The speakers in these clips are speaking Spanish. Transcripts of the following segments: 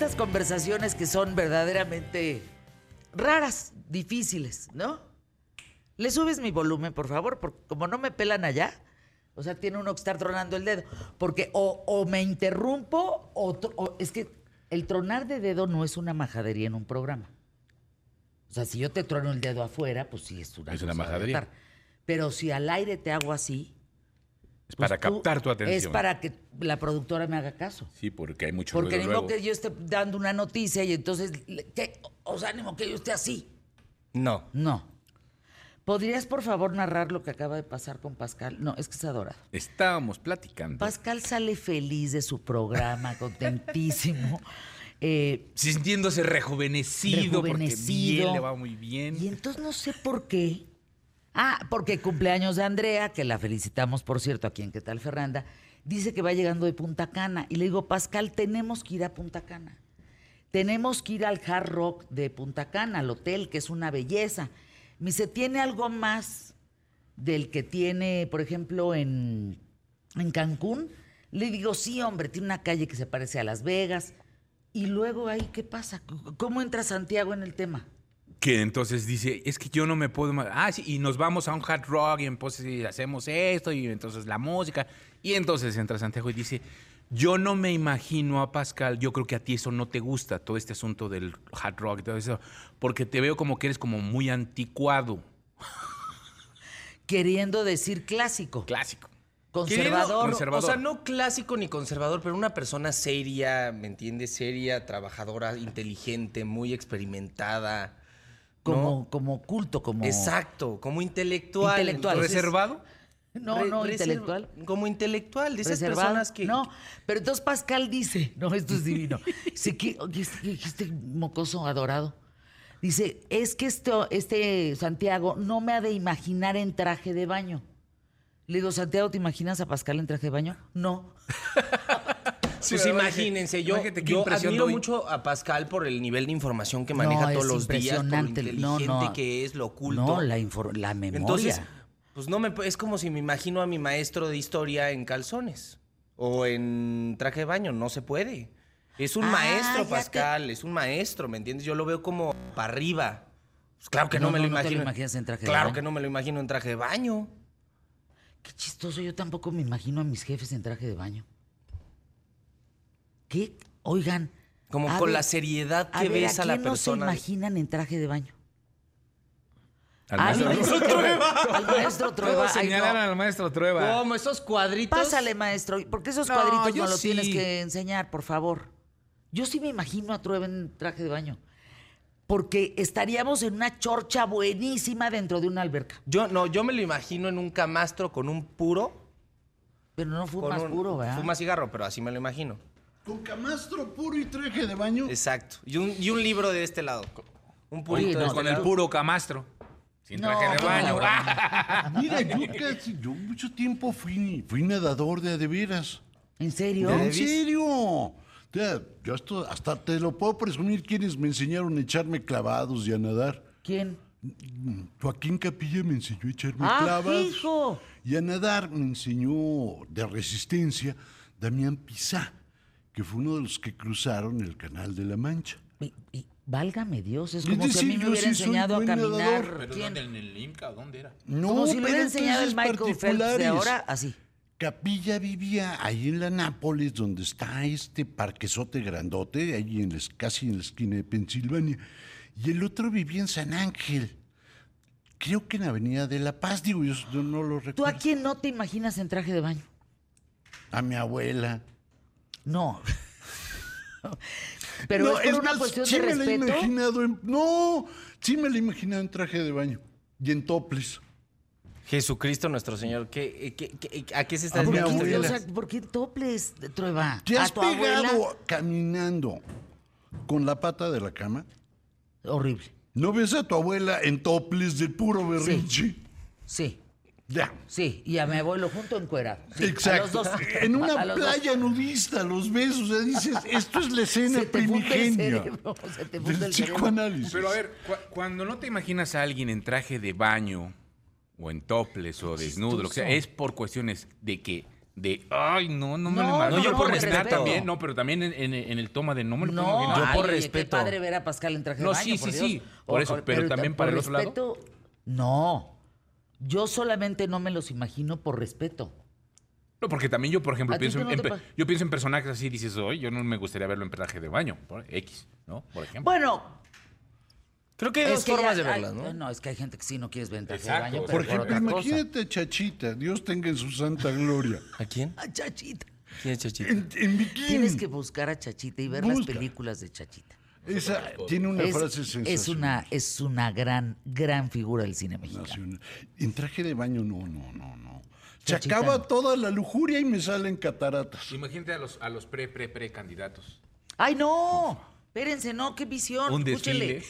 Estas conversaciones que son verdaderamente raras, difíciles, ¿no? Le subes mi volumen, por favor, porque como no me pelan allá, o sea, tiene uno que estar tronando el dedo. Porque o, o me interrumpo, o, es que el tronar de dedo no es una majadería en un programa. O sea, si yo te trono el dedo afuera, pues sí es una, Es cosa majadería. Pero si al aire te hago así. Es pues para tú- captar tu atención. Es para que la productora me haga caso. Sí, porque hay mucho Porque ni que yo esté dando una noticia y entonces, ¿qué? O sea, ni modo que yo esté así. No. No. ¿Podrías, por favor, narrar lo que acaba de pasar con Pascal? No, es que es adorado. Estábamos platicando. Pascal sale feliz de su programa, contentísimo. Eh, Sintiéndose rejuvenecido, rejuvenecido. porque bien, le va muy bien. Y entonces no sé por qué. Ah, porque cumpleaños de Andrea, que la felicitamos, por cierto, aquí en ¿Qué tal, Ferranda? Dice que va llegando de Punta Cana. Y le digo, Pascal, tenemos que ir a Punta Cana. Tenemos que ir al Hard Rock de Punta Cana, al hotel, que es una belleza. Me dice, ¿tiene algo más del que tiene, por ejemplo, en, en Cancún? Le digo, sí, hombre, tiene una calle que se parece a Las Vegas. Y luego ahí, ¿qué pasa? ¿Cómo entra Santiago en el tema? Que entonces dice, es que yo no me puedo... Ah, sí, y nos vamos a un hard rock y entonces hacemos esto y entonces la música. Y entonces entra Santiago y dice, yo no me imagino a Pascal, yo creo que a ti eso no te gusta, todo este asunto del hard rock y todo eso, porque te veo como que eres como muy anticuado, queriendo decir clásico, clásico. conservador. Conservador. O sea, no clásico ni conservador, pero una persona seria, ¿me entiendes? Seria, trabajadora, inteligente, muy experimentada. ¿No? como, como culto, como... Exacto, como intelectual. Intelectual. ¿Reservado? No, no, intelectual. Como intelectual, de esas reservado. personas que... No, pero entonces Pascal dice, no, esto es divino. Dice que este, este mocoso adorado. Dice, es que esto, este Santiago no me ha de imaginar en traje de baño. Le digo, Santiago, ¿te imaginas a Pascal en traje de baño? No. Pues imagínense, yo, imagínate qué yo impresión admiro doy. mucho a Pascal por el nivel de información que No, maneja todos los días, por lo inteligente No, no. que es, lo oculto. No, la, infor- la memoria. Entonces, pues no me es como si me imagino a mi maestro de historia en calzones o en traje de baño, no se puede. Es un Ah, maestro, te- Pascal, es un maestro, ¿me entiendes? Yo lo veo como para arriba. Pues claro que no, No, me no, lo no te lo imagino. imaginas en traje de claro baño. que no me lo imagino en traje de baño. Qué chistoso, yo tampoco me imagino a mis jefes en traje de baño. ¿Qué? Oigan. Como con ver, la seriedad a que ver, ves a, ¿a la quién no se persona. imaginan en traje de baño? Al maestro dice Trueba. Al maestro Trueba. Ay, no. al maestro Trueba. Como esos cuadritos. Pásale, maestro, porque esos No, cuadritos no los sí. tienes que enseñar, por favor. Yo sí me imagino a Trueba en traje de baño. Porque estaríamos en una chorcha buenísima dentro de una alberca. Yo no, yo me lo imagino en un camastro con un puro. Pero no con fumas un- puro, ¿verdad? Fuma cigarro, pero así me lo imagino. Con camastro puro y traje de baño. Exacto. Y un, y un libro de este lado. Un purito Oye, de no, este con el puro camastro. Sin No, traje de ¿cómo baño. no? Mira, yo casi, yo mucho tiempo fui, fui nadador de de veras. ¿En serio? ¿De ¿En serio? Ya, yo hasta, hasta te lo puedo presumir quienes me enseñaron a echarme clavados y a nadar. ¿Quién? Joaquín Capilla me enseñó a echarme ¡Ah, clavados. hijo! Y a nadar me enseñó de resistencia Damián Pizá, que fue uno de los que cruzaron el Canal de la Mancha. Y- y- válgame Dios, es Es como si a mí me hubiera sí enseñado a caminar. nadador. ¿Quién? ¿En el Inca? ¿Dónde era? No, como si le hubiera pero enseñado el Michael Phelps de particulares. ahora, así. Capilla vivía ahí en la Nápoles, donde está este parquezote grandote, ahí en la es- casi en la esquina de Pensilvania. Y el otro vivía en San Ángel. Creo que en Avenida de la Paz, digo, yo, yo no lo ¿Tú recuerdo. a quién no te imaginas en traje de baño? A mi abuela. No. Pero No, es por una más, cuestión sí de me la he respeto. imaginado en- no, sí me la he imaginado en traje de baño. Y en toples. Jesucristo nuestro Señor. ¿Qué, qué- qué- a qué se está A mi ¿Por desviando o sea, ¿por qué toples, Trueba? ¿Te ¿A has tu pegado abuela? caminando con la pata de la cama? Horrible. ¿No ves a tu abuela en toples del puro berrinche? Sí, Ya. sí. Y a mi abuelo junto en cuera. Exacto. En una playa nudista los ves, o sea, dices, esto es la escena Se te funde el primigenia cerebro, se te funde del el cerebro. psicoanálisis. Pero a ver, cu- cuando no te imaginas a alguien en traje de baño o en toples o desnudo, lo que sea, es por cuestiones de que De, ay, no, no me No, lo imagino. no, yo por respeto. También, no, pero también en, en- en el toma de no me lo puedo No, imaginar. Yo ay, por respeto. Qué padre ver a Pascal en traje de No, baño, sí, por sí, Dios. sí, por eso, pero también para el otro lado. No, yo solamente no me los imagino por respeto. No, porque también yo, por ejemplo, ¿A ti pienso en, no yo pienso en personajes así, dices, hoy yo no me gustaría verlo en traje de baño, por X, ¿no? Por ejemplo. Bueno, Creo que hay dos que formas de verlas, ay, ¿no? es que hay gente que sí no quieres ver en traje Exacto. de baño, Por pero Por ejemplo, imagínate a Chachita, Dios tenga en su santa gloria. ¿A quién? A Chachita. ¿Quién es Chachita? En. Tienes que buscar a Chachita y ver las películas de Chachita. Esa tiene una es, frase es sensacional. una es una gran gran figura del cine mexicano. Nacional. En traje de baño, no, no, no, no. Se acaba toda la lujuria y me salen cataratas. Imagínate a los, a los pre, pre, pre candidatos. ¡Ay, no! Espérense, no, qué visión. Un escúchele.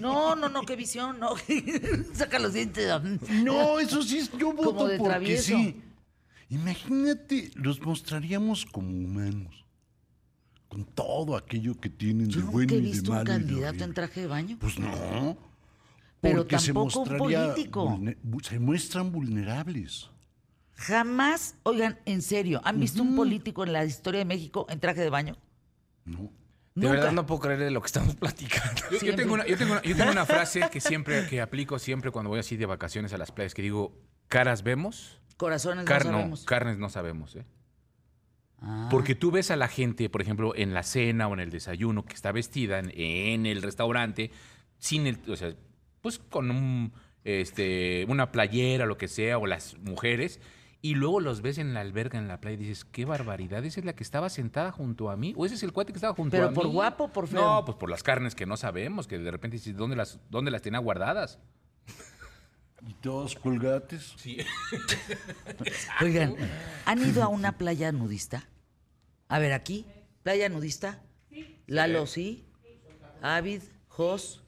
No, no, no, qué visión, no. Saca los dientes. No, eso sí, es- yo voto Como de porque travieso. sí. Imagínate, los mostraríamos como humanos. Con todo aquello que tienen Yo de bueno y de visto un malo. de candidato en traje de baño. Pues no. Pero porque se tampoco un político. se muestran vulnerables. Jamás, oigan, en serio, ¿han visto un político en la historia de México en traje de baño? ¿no? De Nunca. verdad no puedo creer de lo que estamos platicando. Yo, tengo una, yo, tengo una, yo tengo una frase que siempre que aplico siempre cuando voy así de vacaciones a las playas que digo, caras vemos, Corazones car- no no, sabemos. carnes no sabemos, ¿eh? Ah, Porque tú ves a la gente, por ejemplo, en la cena o en el desayuno que está vestida en, en el restaurante sin el, o sea, pues con un, este, una playera, lo que sea, o las mujeres, y luego los ves en la alberga, en la playa, y dices, qué barbaridad, esa es la que estaba sentada junto a mí, o ese es el cuate que estaba junto ¿Pero a mí. por guapo por feo? No, pues por las carnes que no sabemos, que de repente dices, ¿dónde las, dónde las tenía guardadas? Y todos colgates. Sí. Oigan, ¿han ido a una playa nudista? A ver, aquí, playa nudista. Lalo, sí. Ávid, Jos.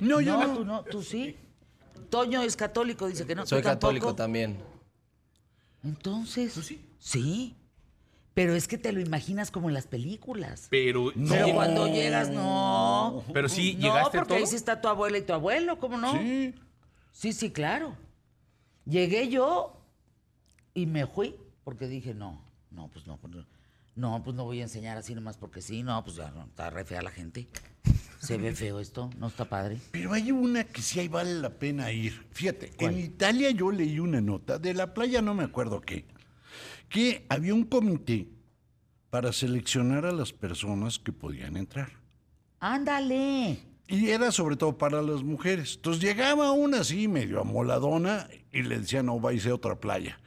No, yo no, no. tú no, tú sí. Toño es católico, dice que no. ¿tú Soy católico tampoco? también. Entonces, sí? Pero es que te lo imaginas como en las películas. Pero, Pero sí, cuando llegas, no. pero sí, No, llegaste porque ahí sí está tu abuela y tu abuelo, ¿cómo no? Sí. Sí, sí, claro. Llegué yo y me fui porque dije, no, no, pues no, pues no, no, pues no voy a enseñar así nomás porque sí, no, pues ya no, está re fea la gente. Se ve feo esto, no está padre. Pero hay una que sí ahí vale la pena ir. Fíjate, en Italia yo leí una nota, de la playa no me acuerdo qué, que había un comité para seleccionar a las personas que podían entrar. Ándale. Y era sobre todo para las mujeres. Entonces llegaba una así, medio amoladona, y le decían, no, vais a otra playa.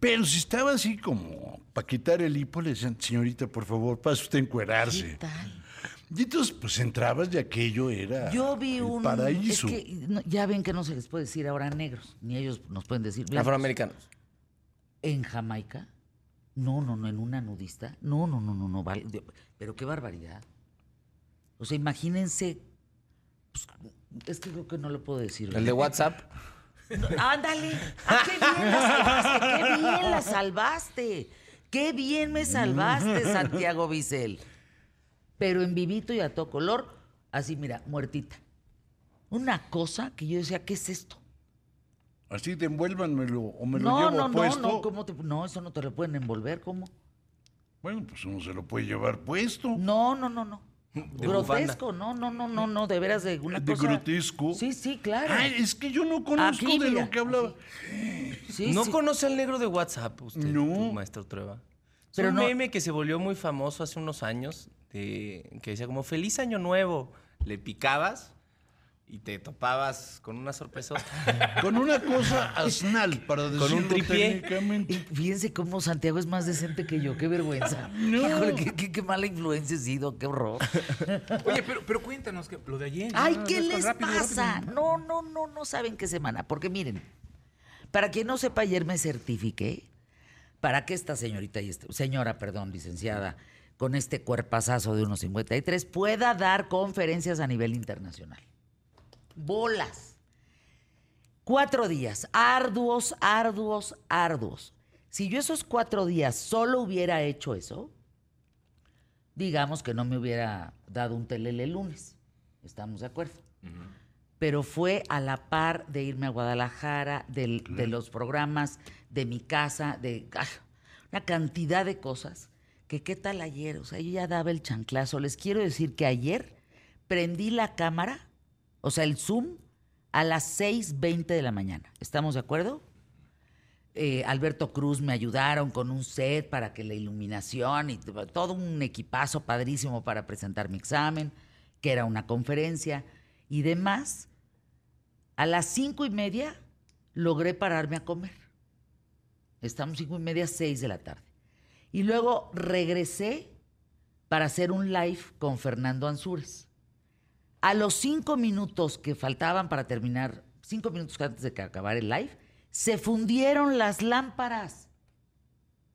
Pero si estaba así como para quitar el hipo, le decían, señorita, por favor, pase usted a ¿Qué encuerarse. tal? Y entonces, pues entrabas y aquello era Yo vi el un... paraíso. Es que no, ya ven que no se les puede decir ahora negros, ni ellos nos pueden decir blancos. Afroamericanos. ¿En Jamaica? No, no, no, en una nudista. No, no, no, no, no, vale. Pero qué barbaridad. O sea, imagínense. Pues, es que creo que no lo puedo decir. El de. WhatsApp. Ándale. Ah, qué bien la salvaste, qué bien la salvaste. Qué bien me salvaste, Santiago Bisel. Pero en vivito y a todo color, así, mira, muertita. Una cosa que yo decía, ¿qué es esto? Así de envuélvanmelo o me lo no, llevo no, no, puesto. no, ¿cómo te- no, eso no te lo pueden envolver, ¿cómo? Bueno, pues uno se lo puede llevar puesto. No, no, no, no. De grotesco, no, no, no, no, no, de veras de una de cosa. grotesco. Sí, sí, claro. Ay, es que yo no conozco Aquí, de mira, lo que hablaba. Sí, ¿No sí. conoce al negro de WhatsApp usted, No. tu maestro Trueba? Es Pero un no- meme que se volvió muy famoso hace unos años, de- que decía como feliz año nuevo. Le picabas y te topabas con una sorpresa. Con una cosa asnal, para decirlo Con un tripié. Y fíjense cómo Santiago es más decente que yo, qué vergüenza. Híjole, qué, qué- qué mala influencia he sido, qué horror. Oye, pero, pero cuéntanos que, lo de ayer. Ay, No, ¿qué no, les rápido, pasa? rápido. No, no, no, no saben qué semana. Porque miren, para quien no sepa, ayer me certifiqué para que esta señorita y este, señora, perdón, licenciada, con este cuerpazazo de unos 53, pueda dar conferencias a nivel internacional. Bolas. Cuatro días, arduos, arduos, arduos. Si yo esos cuatro días solo hubiera hecho eso, digamos que no me hubiera dado un telele el lunes. ¿Estamos de acuerdo? pero fue a la par de irme a Guadalajara, del- de los programas de mi casa, de ah, una cantidad de cosas. Que qué tal ayer, o sea, yo ya daba el chanclazo. Les quiero decir que ayer prendí la cámara, o sea, el Zoom, a las 6.20 de la mañana. ¿Estamos de acuerdo? eh, Alberto Cruz me ayudaron con un set para que la iluminación y todo un equipazo padrísimo para presentar mi examen, que era una conferencia y demás. A las cinco y media logré pararme a comer. Estamos cinco y media, seis de la tarde. Y luego regresé para hacer un live con Fernando Ansúrez. A los cinco minutos que faltaban para terminar, cinco minutos antes de que acabara el live, se fundieron las lámparas.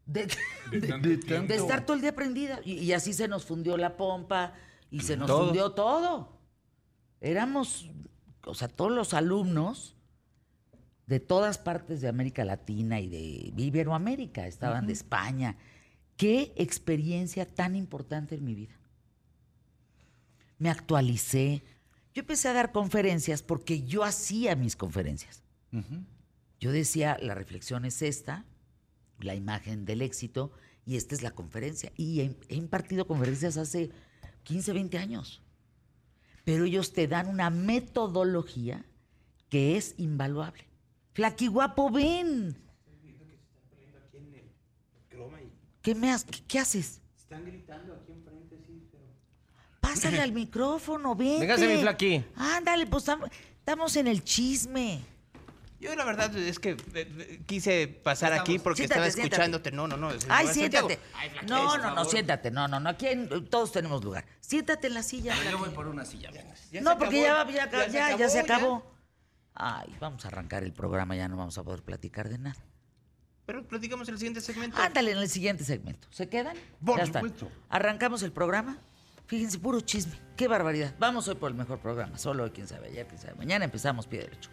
De, de- De tanto- de estar todo el día prendida. Y, y así se nos fundió la pompa y se nos Todo. fundió todo. Éramos, o sea, todos los alumnos de todas partes de América Latina y de Iberoamérica, estaban de España. Qué experiencia tan importante en mi vida. Me actualicé. Yo empecé a dar conferencias porque yo hacía mis conferencias. Yo decía, la reflexión es esta, la imagen del éxito, y esta es la conferencia. Y he, he impartido conferencias hace 15, 20 años. Pero ellos te dan una metodología que es invaluable. Flaquiguapo, ven. ¿Qué, me has- qué, qué haces? Están gritando aquí pero... Pásale al micrófono, ven. Véngase, mi Flaqui. Ándale, pues tam- estamos en el chisme. Yo la verdad es que eh, eh, quise pasar aquí porque Siéntate, estaba siéntate. escuchándote. No, no, no. es Ay, Santiago. siéntate. Ay, no, por no, no, favor. siéntate. No, no, no. Aquí en- todos tenemos lugar. Siéntate en la silla. Yo voy por una silla. Ya no, porque ya, acabó, va- ya, ya, se ya se acabó. Ay, vamos a arrancar el programa, ya no vamos a poder platicar de nada. Pero platicamos el siguiente segmento. Ándale en el siguiente segmento. ¿Se quedan? Por ya supuesto. Arrancamos el programa. Fíjense, puro chisme. Qué barbaridad. Vamos hoy por el mejor programa. Solo hoy, quién sabe ayer, quién sabe. Mañana empezamos pie derecho.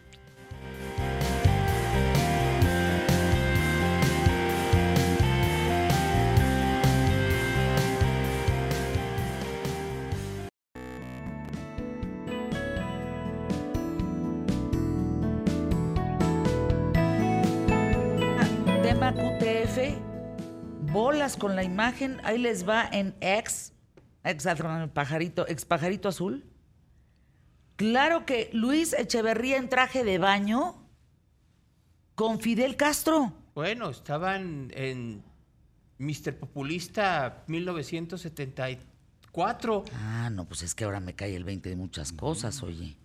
Tema QTF, bolas con la imagen, ahí les va en ex, ex pajarito, ex pajarito azul. Claro que Luis Echeverría en traje de baño con Fidel Castro. Bueno, estaban en Mr. Populista 1974. Ah, no, pues es que ahora me cae el 20 de muchas cosas, oye.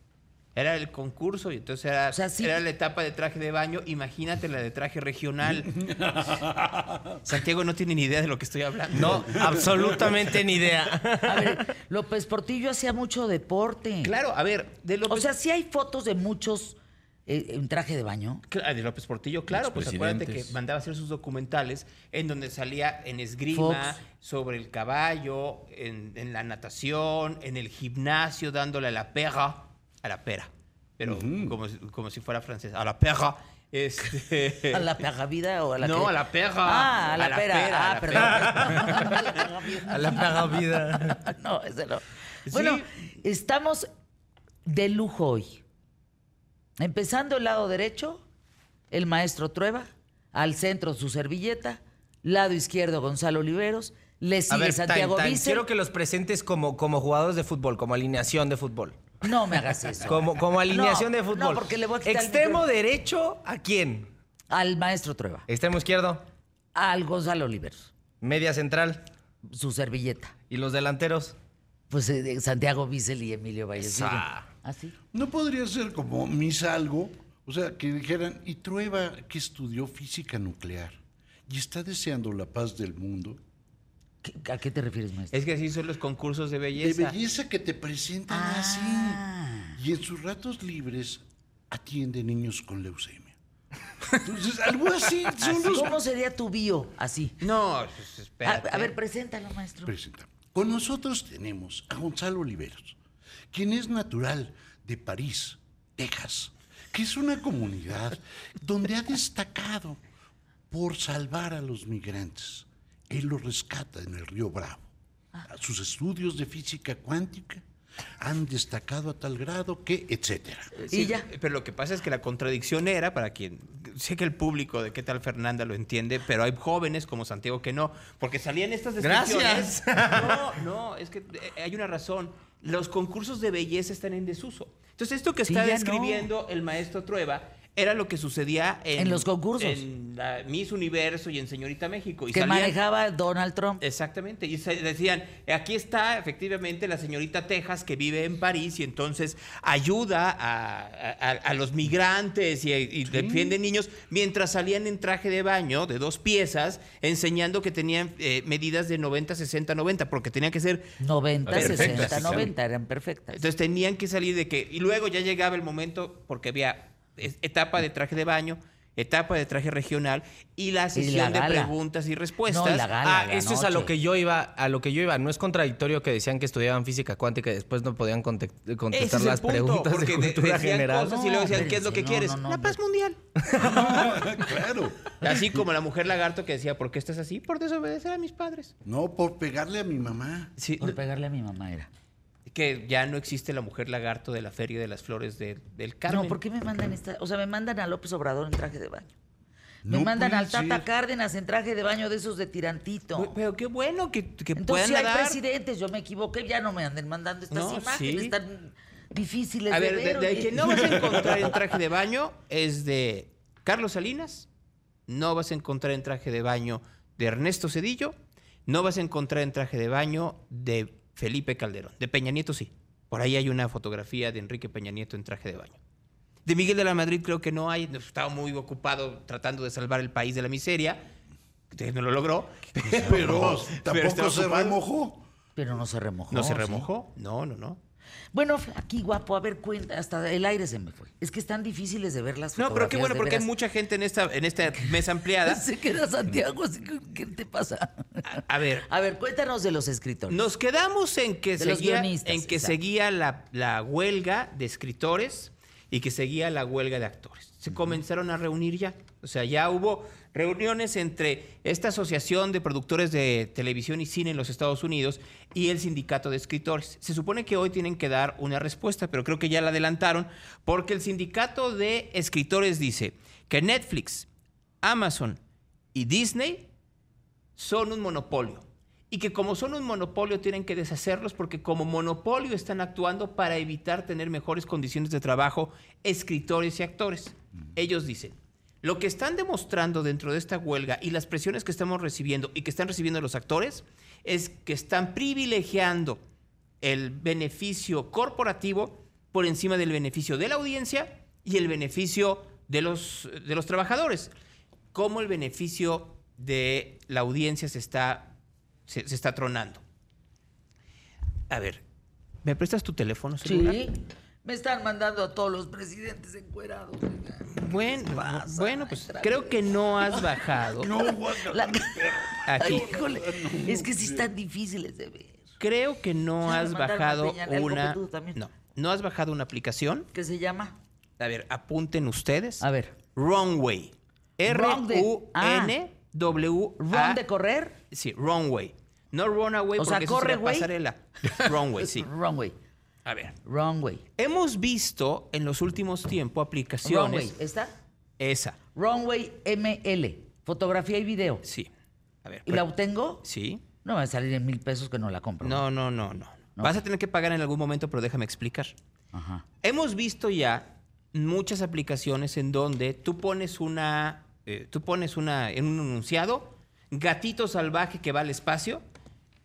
Era el concurso y entonces era, O sea, sí. era la etapa de traje de baño. Imagínate la de traje regional. Santiago no tiene ni idea de lo que estoy hablando. No, absolutamente ni idea. A ver, López Portillo hacía mucho deporte. Claro, a ver, de López, O sea, sí hay fotos de muchos eh, en traje de baño. De López Portillo, claro, pues acuérdate que mandaba a hacer sus documentales en donde salía en esgrima, Fox. sobre el caballo, en, en la natación, en el gimnasio, dándole a la pera, a la pera, pero como, si- como si fuera francés, a la pera. Este, ¿A la pega vida o a la No, a la pega. Ah, a la, A la pera. pera, a Ah, la perdón. A la pega vida. A la pega vida. No, ese no. Bueno, estamos de lujo hoy. Empezando el lado derecho, el maestro Trueba, al centro su servilleta, lado izquierdo Gonzalo Oliveros, le A sigue ver, Santiago time, time. Quiero que los presentes como, como jugadores de fútbol, como alineación de fútbol. No me hagas eso. Como, como alineación No, de fútbol. No, porque le voy a quitar Extremo derecho, ¿a quién? Al maestro Trueba, Extremo izquierdo, al Gonzalo Oliveros, media central. su servilleta. ¿Y los delanteros? Pues eh, Santiago Vicel y Emilio Vallecillo. ¿Así? No podría ser como mis algo, o sea, que dijeran, y Trueba que estudió física nuclear y está deseando la paz del mundo, ¿Qué- ¿A qué te refieres, maestro? es que así son los concursos de de belleza. belleza que te presentan Ah. así. Y en sus ratos libres atiende niños con leucemia. Entonces, algo así. Son los ¿Cómo sería tu bio así? No, pues, A, espérate. a ver, preséntalo, maestro. presenta. Con nosotros tenemos a Gonzalo Oliveros, quien es natural de París, Texas, que es una comunidad donde ha destacado por salvar a los migrantes. Él los rescata en el río Bravo. A sus estudios de física cuántica han destacado a tal grado que, etcétera. y ya. Pero lo que pasa es que la contradicción era, para quien, sé que el público de qué tal Fernanda lo entiende, pero hay jóvenes como Santiago que no, porque salían estas descripciones. No, no, es que eh, hay una razón. Los concursos de belleza están en desuso. Entonces, esto que Sí, está ya describiendo el maestro Trueba era lo que sucedía en, En los concursos. En la Miss Universo y en Señorita México. Y Que salían- manejaba Donald Trump. Exactamente, y se- decían, aquí está efectivamente la señorita Texas que vive en París y entonces ayuda a, a- a los migrantes y, y defiende niños, mientras salían en traje de baño de dos piezas, enseñando que tenían eh, medidas de 90, 60, 90, porque tenían que ser 90, Perfectas, 60, sí, 90, eran perfectas. entonces tenían que salir de que. Y luego ya llegaba el momento, porque había etapa de traje de baño, etapa de traje regional y la sesión de preguntas y respuestas. No, y la gala. Ah, la eso es a lo que yo iba, a lo que yo iba. No es contradictorio que decían que estudiaban física cuántica y después no podían Ese contestar el las punto, preguntas de porque de- cultura decían general. cosas y luego decían, No, ¿qué es lo que quieres? no, no, la paz mundial. claro. Así como la mujer lagarto que decía, ¿por qué estás así? Por desobedecer a mis padres. No, por pegarle a mi mamá. Sí, Por pegarle a mi mamá era. Que ya no existe la mujer lagarto de la Feria de las Flores de- del Carmen. No, ¿por qué me mandan esta? O sea, me mandan a López Obrador en traje de baño. Me No mandan al Tata ser. Cárdenas en traje de baño de esos de tirantito. Pero- Pero qué bueno que, que Entonces, puedan si hay presidentes, yo me equivoqué, ya no me anden mandando estas No, imágenes sí. tan difíciles A de ver, de, ver. de oye. que no vas a encontrar en traje de baño es de Carlos Salinas, no vas a encontrar en traje de baño de Ernesto Cedillo, no vas a encontrar en traje de baño de Felipe Calderón. De Peña Nieto sí. Por ahí hay una fotografía de Enrique Peña Nieto en traje de baño. De Miguel de la Madrid creo que no hay, estaba muy ocupado tratando de salvar el país de la miseria, que no lo logró. Pero tampoco se remojó. Pero no se remojó. No se ¿sí? remojó. No, no, no. Bueno, aquí guapo, a ver, cuenta, hasta el aire se me fue. Es que están difíciles de ver las No, pero qué fotografías, bueno, porque hay mucha gente en esta, en esta mesa ampliada. Se queda Santiago, así que, ¿qué te pasa? A ver, A ver, cuéntanos de los escritores. Nos quedamos en que De seguía, en que exacto. seguía la, la huelga de escritores y que seguía la huelga de actores. Se comenzaron a reunir ya. O sea, ya hubo reuniones entre esta asociación de productores de televisión y cine en los Estados Unidos y el sindicato de escritores. Se supone que hoy tienen que dar una respuesta, pero creo que ya la adelantaron porque el sindicato de escritores dice que Netflix, Amazon y Disney son un monopolio. Y que como son un monopolio tienen que deshacerlos porque como monopolio están actuando para evitar tener mejores condiciones de trabajo escritores y actores. Ellos dicen, lo que están demostrando dentro de esta huelga y las presiones que estamos recibiendo y que están recibiendo los actores es que están privilegiando el beneficio corporativo por encima del beneficio de la audiencia y el beneficio de los, de los trabajadores. Cómo el beneficio de la audiencia se está, se, se está tronando. A ver, ¿me prestas tu teléfono celular? Sí, me están mandando a todos los presidentes encuerados. Bueno, pasa? bueno, pues creo que no has bajado. La- Aquí. Híjole, es que sí están difíciles de ver. Creo que no has bajado una. No, no has bajado una aplicación. ¿Qué se llama? A ver, apunten ustedes. A ver. Runway. Wrong R-U-N-W-A. ¿Ron de correr? Sí, Runway. No Runaway O sea, porque eso corre, sería pasarela. Runway, sí. Wrong way. A ver. Wrong way. Hemos visto en los últimos tiempos aplicaciones. way. ¿Está? Esa. Wrong way ML. Fotografía y video. Sí. A ver. ¿Y la obtengo? Sí. No me va a salir en mil pesos que no la compro. No, no, no, no. No. Vas a tener que pagar en algún momento, pero déjame explicar. Ajá. Hemos visto ya muchas aplicaciones en donde tú pones una, eh, tú pones una, en un enunciado, gatito salvaje que va al espacio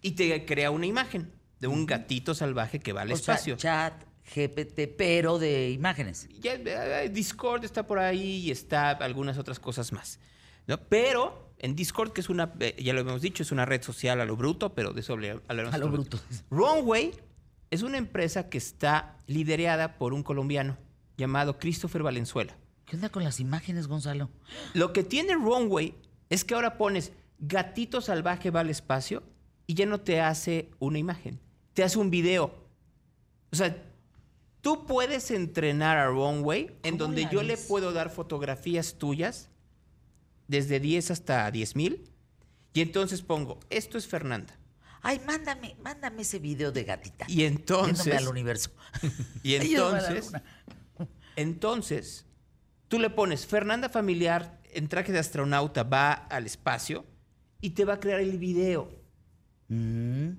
y te crea una imagen de un gatito salvaje que va al O sea, espacio. chat, GPT, pero de imágenes. Ya, eh, Discord está por ahí y está algunas otras cosas más. ¿no? Pero en Discord, que es una, eh, ya lo hemos dicho, es una red social a lo bruto, pero de eso hablar- hablaremos A lo bruto. Runway es una empresa que está liderada por un colombiano llamado Christopher Valenzuela. ¿Qué onda con las imágenes, Gonzalo? Lo que tiene Runway es que ahora pones gatito salvaje va al espacio y ya no te hace una imagen, te hace un video. O sea, tú puedes entrenar a Runway en ¿Cómo donde yo le puedo dar fotografías tuyas desde 10 hasta 10 mil y entonces pongo, esto es Fernanda. Ay, mándame, mándame ese video de gatita. Y entonces- Yéndome al universo. Y entonces, entonces, tú le pones Fernanda Familiar en traje de astronauta va al espacio y te va a crear el video. Mm.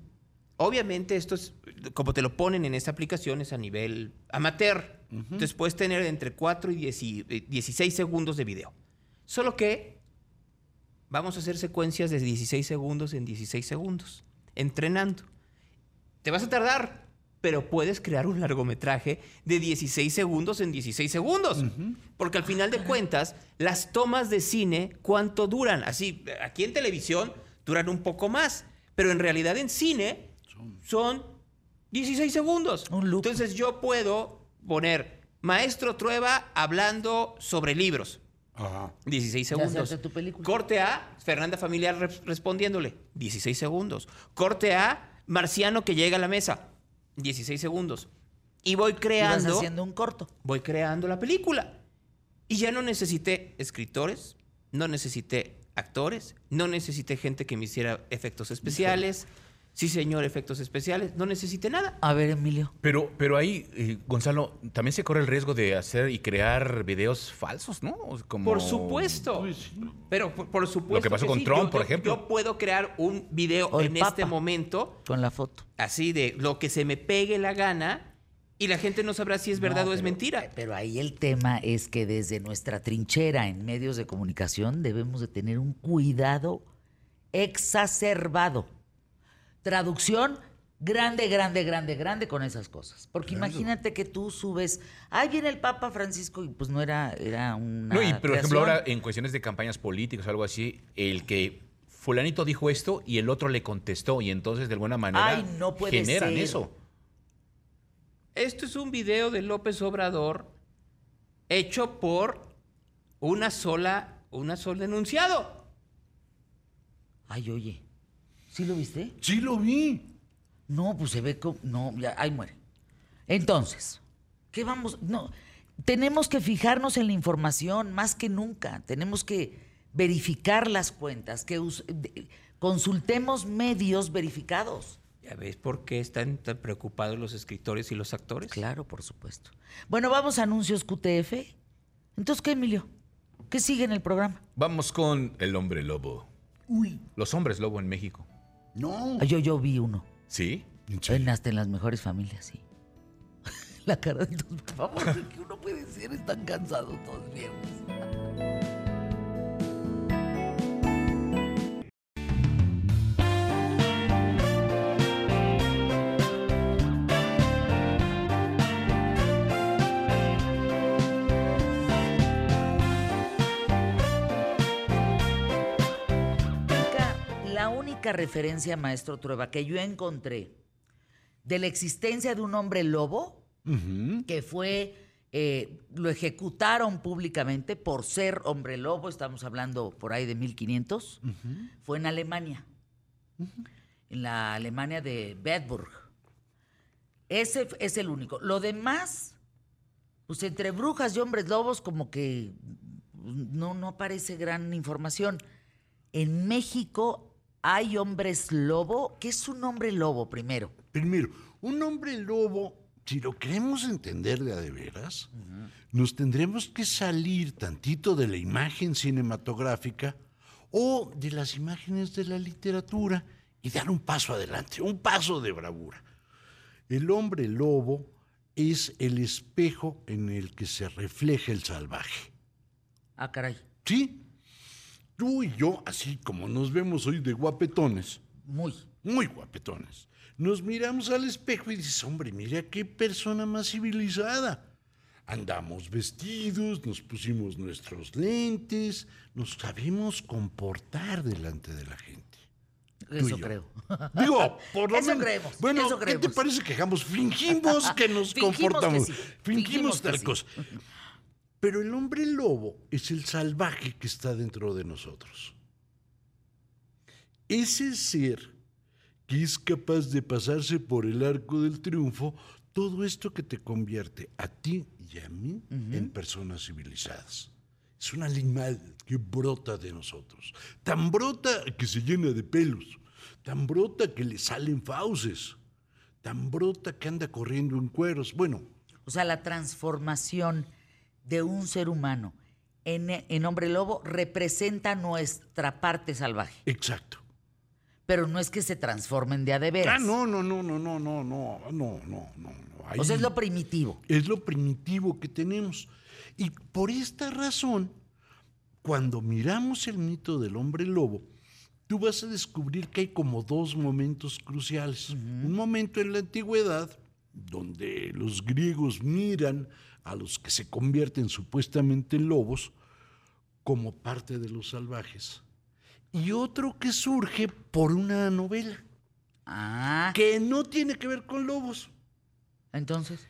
Obviamente esto es, como te lo ponen en esta aplicación, es a nivel amateur. Entonces puedes tener entre 4 y 10 y, eh, 16 segundos de video. Solo que vamos a hacer secuencias de 16 segundos en 16 segundos, entrenando. Te vas a tardar, pero puedes crear un largometraje de 16 segundos en 16 segundos. Porque al final de cuentas, las tomas de cine, ¿cuánto duran? Así, aquí en televisión duran un poco más, pero en realidad en cine son 16 segundos. Un loop. Entonces yo puedo poner Maestro Trueba hablando sobre libros. Ajá. 16 Ya segundos. tu película. Corte A, Fernanda Familiar re- respondiéndole. 16 segundos. Corte A, Marciano que llega a la mesa. 16 segundos. Y voy creando, haciendo un corto. voy creando la película. Y ya no necesité escritores, no necesité actores, no necesité gente que me hiciera efectos especiales. Sí, señor, efectos especiales. No necesité nada. A ver, Emilio. Pero, pero ahí, eh, Gonzalo, también se corre el riesgo de hacer y crear videos falsos, ¿no? Como... Por supuesto. Pero por, por supuesto. Lo que pasó con sí. Trump, Yo- por yo- ejemplo. Yo puedo crear un video O en este momento, Con la foto. así de lo que se me pegue la gana, y la gente no sabrá si es verdad No, o es mentira. Pero ahí el tema es que desde nuestra trinchera en medios de comunicación debemos de tener un cuidado exacerbado. Traducción grande, grande, grande, grande con esas cosas. Porque imagínate que tú subes, ahí viene el Papa Francisco y pues no era, era una No, y por ejemplo, ahora en cuestiones de campañas políticas o algo así, el que fulanito dijo esto y el otro le contestó y entonces de alguna manera Ay, no puede generan ser. eso. Esto es un video de López Obrador hecho por una sola, una sola enunciado. Ay, oye, ¿sí lo viste? Sí lo vi. No, pues se ve como. No, ya, ahí muere. Entonces, ¿qué vamos? No, tenemos que fijarnos en la información más que nunca. Tenemos que verificar las cuentas, que consultemos medios verificados. ¿Ya ves por qué están tan preocupados los escritores y los actores? Claro, por supuesto. Bueno, vamos a anuncios QTF. Entonces, ¿qué, Emilio? ¿Qué sigue en el programa? Vamos con el hombre lobo. Uy, Los hombres lobo en México. No. Ah, Yo, yo vi uno. ¿Sí? ¿En hasta en las mejores familias, sí. La cara de todos, por favor, que uno puede ser, están cansados todos viernes. Referencia, maestro Trueba, que yo encontré de la existencia de un hombre lobo, que fue, eh, lo ejecutaron públicamente por ser hombre lobo, estamos hablando por ahí de 1500, fue en Alemania, en la Alemania de Bedburg. Ese es el único. Lo demás, pues entre brujas y hombres lobos, como que no, no aparece gran información. En México hay hombres lobo. ¿Qué es un hombre lobo primero? Primero, un hombre lobo, si lo queremos entender de a de veras, nos tendremos que salir tantito de la imagen cinematográfica o de las imágenes de la literatura y dar un paso adelante, un paso de bravura. El hombre lobo es el espejo en el que se refleja el salvaje. Ah, caray. ¿Sí? Tú y yo, así como nos vemos hoy de guapetones, Muy. muy guapetones. Nos miramos al espejo y dices, hombre, mira qué persona más civilizada. Andamos vestidos, nos pusimos nuestros lentes, nos sabemos comportar delante de la gente. Eso creo. Digo, por lo Eso menos. creemos, Bueno, eso ¿qué te parece que hagamos? Fingimos que nos Fingimos que comportamos. sí, Fingimos, fingimos que tal sí. cosa. Pero el hombre lobo es el salvaje que está dentro de nosotros. Ese ser que es capaz de pasarse por el arco del triunfo todo esto que te convierte a ti y a mí en personas civilizadas. Es un animal que brota de nosotros. Tan brota que se llena de pelos. Tan brota que le salen fauces. Tan brota que anda corriendo en cueros. Bueno, O sea, la transformación de un ser humano en, en hombre lobo representa nuestra parte salvaje. exacto. Pero no es que se transformen de a de veras. Ah, no, no, no, no, no, no, no, no, no, no. no. Ahí- O sea, es lo primitivo. es lo primitivo que tenemos. Y por esta razón, cuando miramos el mito del hombre lobo, tú vas a descubrir que hay como dos momentos cruciales. Un momento en la antigüedad, donde los griegos miran a los que se convierten supuestamente en lobos como parte de los salvajes. Y otro que surge por una novela, Ah, que no tiene que ver con lobos entonces.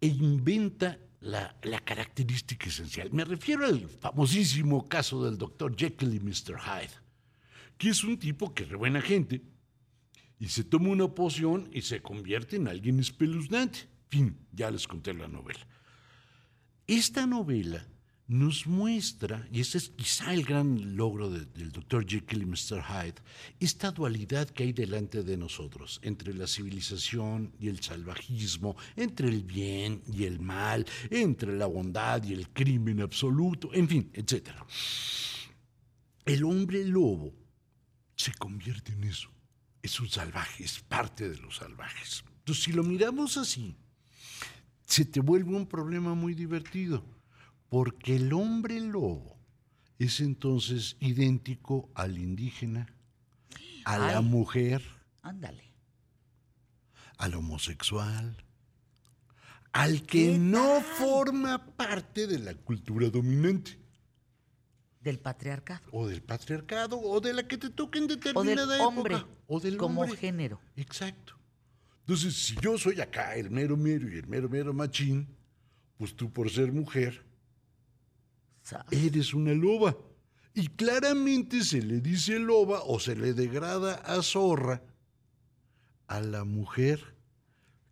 e inventa la, la característica esencial. Me refiero al famosísimo caso del doctor Jekyll y Mr. Hyde, que es un tipo que es buena gente y se toma una poción y se convierte en alguien espeluznante. Fin, ya les conté la novela. Esta novela nos muestra, y ese es quizá el gran logro de- del Dr. Jekyll y Mr. Hyde, esta dualidad que hay delante de nosotros entre la civilización y el salvajismo, entre el bien y el mal, entre la bondad y el crimen absoluto, en fin, etc. El hombre lobo se convierte en eso. Es un salvaje, es parte de los salvajes. Entonces, si lo miramos así, se te vuelve un problema muy divertido, porque el hombre lobo es entonces idéntico al indígena, a la mujer, Ándale. al homosexual, al que ¿Qué no forma parte de la cultura dominante, Del patriarcado. o del patriarcado, o de la que te toque en O del determinada época, hombre. o del como hombre. género. Exacto. Entonces, si yo soy acá el mero mero y el mero mero machín, pues tú por ser mujer eres una loba. Y claramente se le dice loba o se le degrada a zorra a la mujer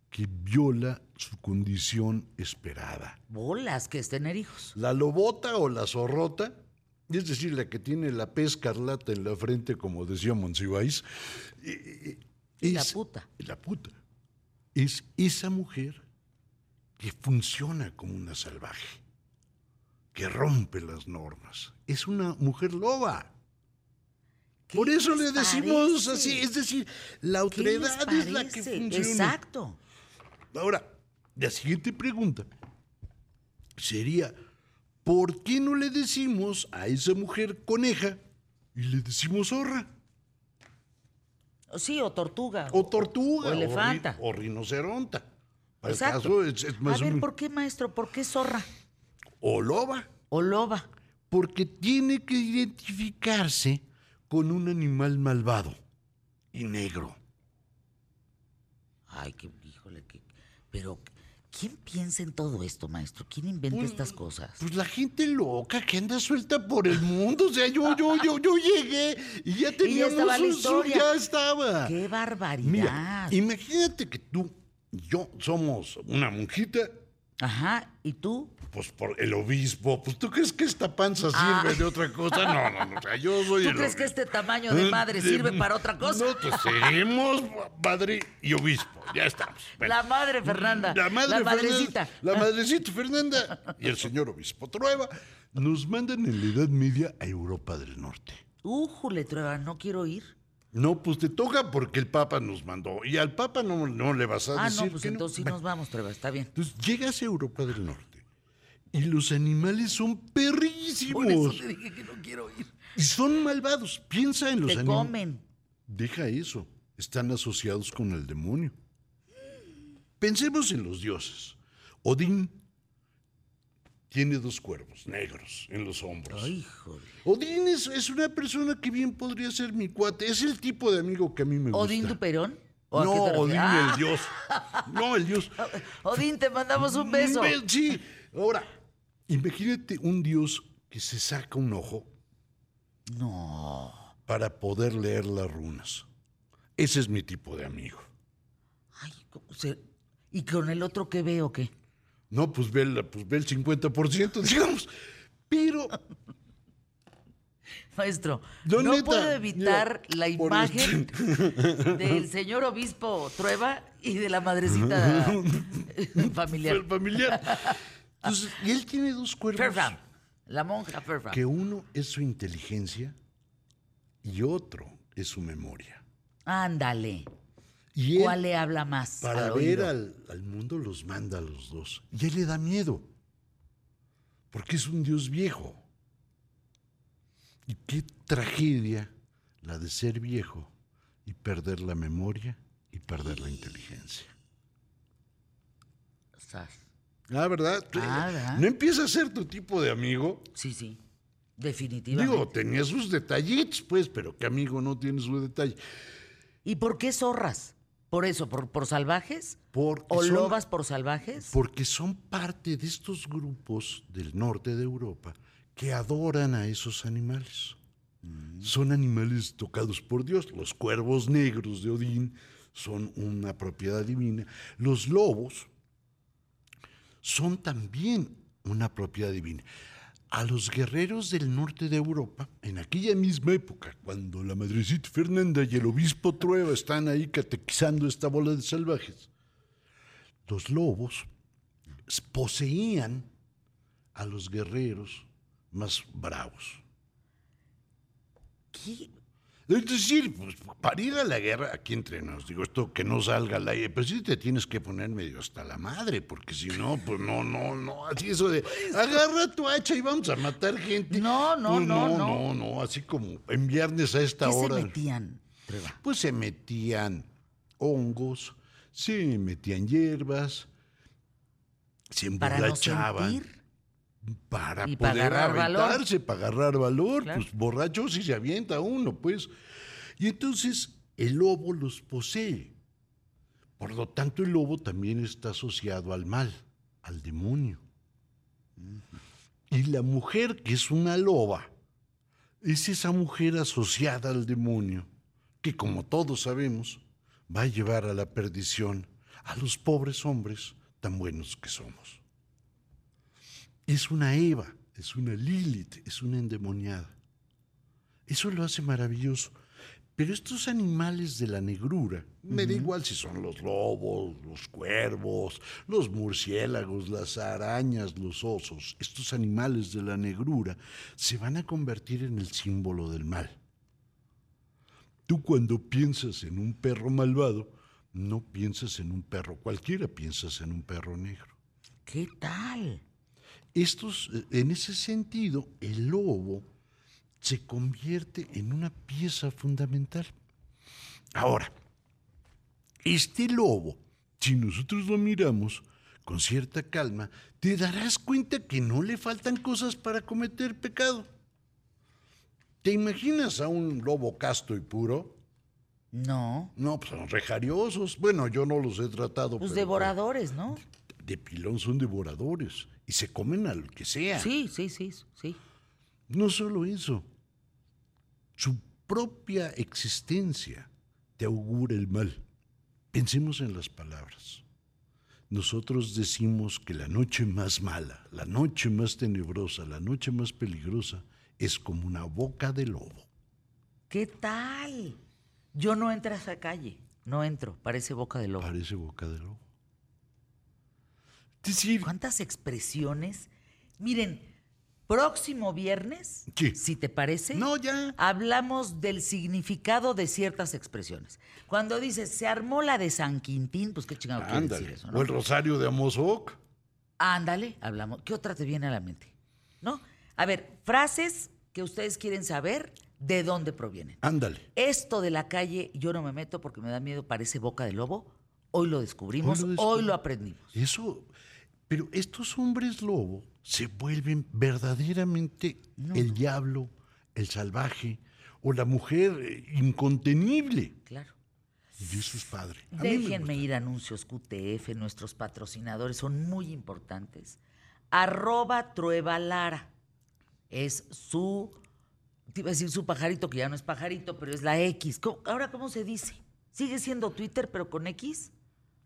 que viola su condición esperada. Bolas que es tener hijos. La lobota o la zorrota, es decir, la que tiene la P escarlata en la frente, como decía Monsiváis, eh, eh, Y la puta. La puta. Es esa mujer que funciona como una salvaje, que rompe las normas. Es una mujer loba. ¿Qué Por eso le decimos parece? así, es decir, la ¿Qué les autoridad es la que funciona. Exacto. Ahora, la siguiente pregunta sería, ¿por qué no le decimos a esa mujer coneja y le decimos zorra? Sí, o tortuga. O tortuga. O elefanta. ri- O, rinoceronta. Para el Exacto. caso es, es más A ver, un- ¿por qué, maestro? ¿Por qué zorra? O loba. O loba. Porque tiene que identificarse con un animal malvado y negro. Ay, qué, híjole, qué. Pero, ¿quién piensa en todo esto, maestro? ¿Quién inventa estas cosas? Pues la gente loca que anda suelta por el mundo. O sea, yo, yo, yo, yo llegué y ya teníamos un sur, ya estaba. ¡Qué barbaridad! Mira, imagínate que tú y yo somos una monjita, Ajá, ¿y tú? Pues por el obispo. Pues tú crees que esta panza Ah. sirve de otra cosa? No, no, no. O sea, yo soy ¿Tú el crees que este tamaño de madre sirve Eh, para otra cosa? No, pues seremos padre y obispo. Ya estamos. Bueno. La madre Fernanda. La madre La Fernanda- madrecita. la madrecita Fernanda y el señor obispo Trueba nos mandan en la Edad Media a Europa del Norte. Újule, Trueba, no quiero ir. No, pues te toca porque el Papa nos mandó. Y al Papa no, no le vas a Ah, decir no, pues que entonces sí Bueno, nos vamos, Trueba, está bien. Entonces llegas a Europa del Norte y los animales son perrísimos. Por eso te dije que no quiero ir. Y son malvados. Piensa en los Te animales. comen. Deja eso. Están asociados con el demonio. Pensemos en los dioses. Odín tiene dos cuervos negros en los hombros. Ay, joder. Odín es, es una persona que bien podría ser mi cuate. Es el tipo de amigo que a mí me gusta. ¿Odín Duperón? ¿O a No, te? Odín Ah, el dios. No, el dios. Odín, te mandamos un beso. be- Sí. Ahora, imagínate un dios que se saca un ojo No. para poder leer las runas. Ese es mi tipo de amigo. Ay, ¿cómo se- ¿y con el otro qué veo qué? No, pues ve, el- pues ve el 50%, digamos. Pero Maestro, No, no, neta, puedo evitar la imagen del señor obispo Trueba y de la madrecita familiar. El familiar. Entonces, y él tiene dos cuervos. Fairfam, la monja. Que uno es su inteligencia y otro es su memoria. Ándale. Y él, ¿Cuál le habla más? para al ver al, al mundo, los manda a los dos. Y él le da miedo. Porque es un Dios viejo. Y qué tragedia la de ser viejo y perder la memoria y perder la inteligencia. Sas. Ah, ¿verdad? Ah, ¿verdad? No empieza a ser tu tipo de amigo. Sí, sí. Definitivamente. Digo, tenía sus detallitos, pues, pero ¿qué amigo no tiene su detalle? ¿Y por qué zorras? ¿Por eso? ¿Por, por salvajes? Porque ¿O son- lobas por salvajes? Porque son parte de estos grupos del norte de Europa que adoran a esos animales. Son animales tocados por Dios. Los cuervos negros de Odín son una propiedad divina. Los lobos son también una propiedad divina. A los guerreros del norte de Europa, en aquella misma época, cuando la madrecita Fernanda y el obispo Trueba están ahí catequizando esta bola de salvajes, los lobos poseían a los guerreros más bravos. ¿Qué? Es decir, pues, para ir a la guerra, aquí entre nos, digo esto que no salga al aire, pero sí te tienes que poner medio hasta la madre, porque si no, pues no, no, no, así eso de agarra tu hacha y vamos a matar gente. No, no, Pues, no, no, no. no, no, así como en viernes a esta ¿Qué se hora. metían, Trueba? Pues se metían hongos, se metían hierbas, se Para no emborrachaban. sentir. Para Y para poder valor. aventarse, para agarrar valor, Claro. pues borracho si se avienta uno, pues. Y entonces el lobo los posee. Por lo tanto, el lobo también está asociado al mal, al demonio. Y la mujer, que es una loba, es esa mujer asociada al demonio, que como todos sabemos, va a llevar a la perdición a los pobres hombres tan buenos que somos. Es una Eva, es una Lilith, es una endemoniada. Eso lo hace maravilloso. Pero estos animales de la negrura, me da igual si son los lobos, los cuervos, los murciélagos, las arañas, los osos, estos animales de la negrura se van a convertir en el símbolo del mal. Tú cuando piensas en un perro malvado, no piensas en un perro cualquiera, piensas en un perro negro. ¿Qué tal? Estos, eh, en ese sentido, el lobo se convierte en una pieza fundamental. Ahora, este lobo, si nosotros lo miramos con cierta calma, te darás cuenta que no le faltan cosas para cometer pecado. ¿Te imaginas a un lobo casto y puro? No. No, pues son rejariosos. Bueno, yo no los he tratado. Pues pero- devoradores, ¿no? De pilón son devoradores y se comen al que sea. Sí, sí, sí, sí. No solo eso, su propia existencia te augura el mal. Pensemos en las palabras. Nosotros decimos que la noche más mala, la noche más tenebrosa, la noche más peligrosa es como una boca de lobo. ¿Qué tal? Yo no entro a esa calle. No entro. Parece boca de lobo. Parece boca de lobo. Decir, ¿Cuántas expresiones? Miren, próximo viernes, Sí. si te parece, no, ya. hablamos del significado de ciertas expresiones. Cuando dices, se armó la de San Quintín, pues qué chingado quiere decir eso, ¿no? O el rosario de Amozoc. Ándale, hablamos. ¿Qué otra te viene a la mente? ¿No? A ver, frases que ustedes quieren saber de dónde provienen. Ándale. Esto de la calle, yo no me meto porque me da miedo, parece boca de lobo. Hoy lo descubrimos, Hoy hoy lo lo, descubrimos. aprendimos. Eso, pero estos hombres lobo se vuelven verdaderamente el diablo, el salvaje o la mujer eh, incontenible. Claro. Y eso es padre. A Déjenme ir a anuncios QTF, nuestros patrocinadores son muy importantes. Arroba Trueba Lara. Es su, te iba a decir su pajarito, que ya no es pajarito, pero es la X. ¿Cómo- Ahora, ¿cómo se dice? ¿Sigue siendo Twitter, pero con X?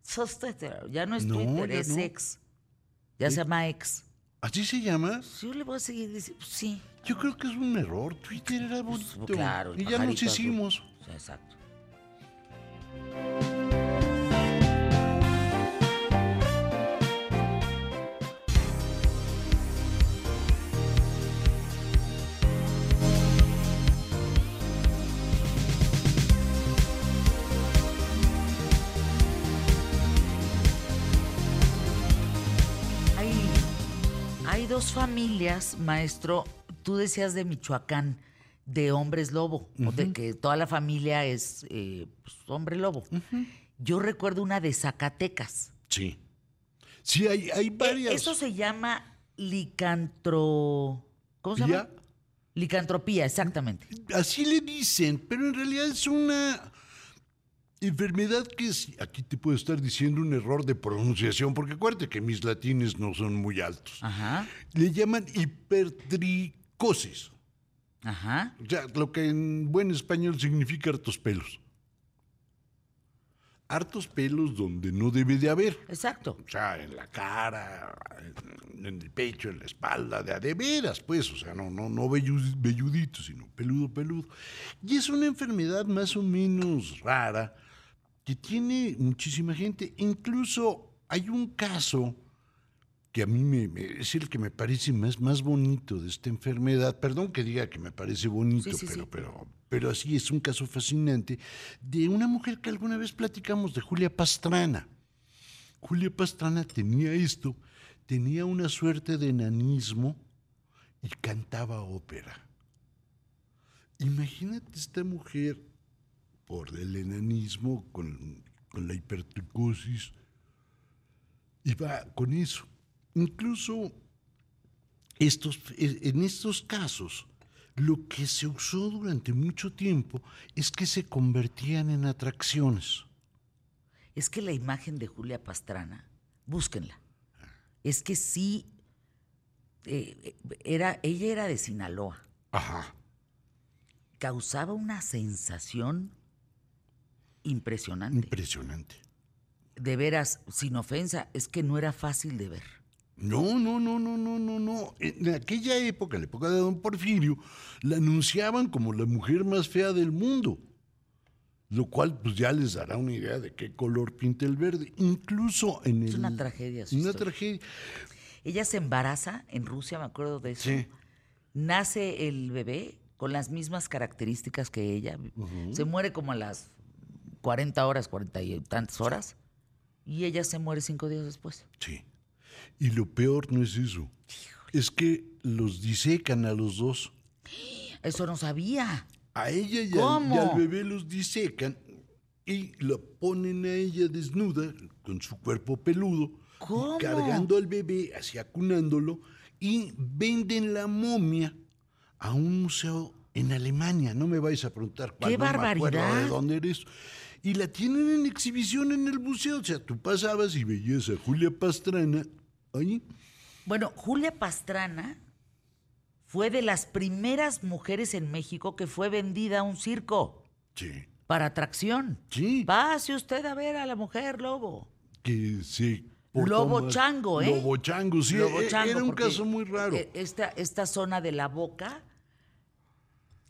Sos Twitter. Ya no es No, Twitter, es no. X. Ya se llama X. ¿Así se llama? Yo le voy a seguir diciendo, pues sí. Yo creo que es un error. Twitter era Pues, bonito. claro, el y ya nos hicimos. Exacto. Dos familias, maestro. Tú decías de Michoacán, de hombres lobo, o de que toda la familia es eh, pues, hombre lobo. Yo recuerdo una de Zacatecas. Sí. Sí, hay, hay Eh, varias. Eso se llama licantro... ¿Cómo se llama? Licantropía, exactamente. Así le dicen, pero en realidad es una enfermedad que es, aquí te puedo estar diciendo un error de pronunciación, porque acuérdate que mis latines no son muy altos. Ajá, Le llaman hipertricosis, ajá. o sea, lo que en buen español significa hartos pelos. Hartos pelos donde no debe de haber. Exacto. O sea, en la cara, en el pecho, en la espalda, de a de veras, pues, o sea, no, no, no vellu- velludito, sino peludo, peludo. Y es una enfermedad más o menos rara que tiene muchísima gente. Incluso hay un caso que a mí me, me- es el que me parece más, más bonito de esta enfermedad. Perdón que diga que me parece bonito, Sí, sí, pero, sí. pero, pero así es un caso fascinante de una mujer que alguna vez platicamos, de Julia Pastrana. Julia Pastrana tenía esto, tenía una suerte de enanismo y cantaba ópera. Imagínate esta mujer por el enanismo, con, con la hipertricosis, y va con eso. Incluso estos, en estos casos, lo que se usó durante mucho tiempo es que se convertían en atracciones. Es que la imagen de Julia Pastrana, búsquenla. Es que sí, eh, era, ella era de Sinaloa. Ajá. Causaba una sensación impresionante. Impresionante. De veras, sin ofensa, es que no era fácil de ver. No, no, no, no, no, no, no. En aquella época, en la época de don Porfirio, la anunciaban como la mujer más fea del mundo. Lo cual, pues ya les dará una idea de qué color pinta el verde. Incluso en el. Es una tragedia su Una historia. tragedia. Ella se embaraza en Rusia, me acuerdo de eso. Sí. Nace el bebé con las mismas características que ella. Se muere como a las 40 horas, 40 y tantas horas. Y ella se muere cinco días después. Sí. Y lo peor no es eso. Es que los disecan a los dos. Eso no sabía. A ella y al, ¿Cómo? y al bebé los disecan y la ponen a ella desnuda, con su cuerpo peludo, y ¿Cómo? cargando al bebé, así acunándolo, y venden la momia a un museo en Alemania. No me vais a preguntar cuál, ¡Qué no me acuerdo barbaridad! de dónde eres. Y la tienen en exhibición en el museo. O sea, tú pasabas y veías a Julia Pastrana ahí. Bueno, Julia Pastrana fue de las primeras mujeres en México que fue vendida a un circo Sí. para atracción. Sí. Pase usted a ver a la mujer lobo. que portó Lobo chango, ¿eh? Lobo chango, sí. Lobo e- chango, era un caso muy raro. eh, Esta, esta zona de la boca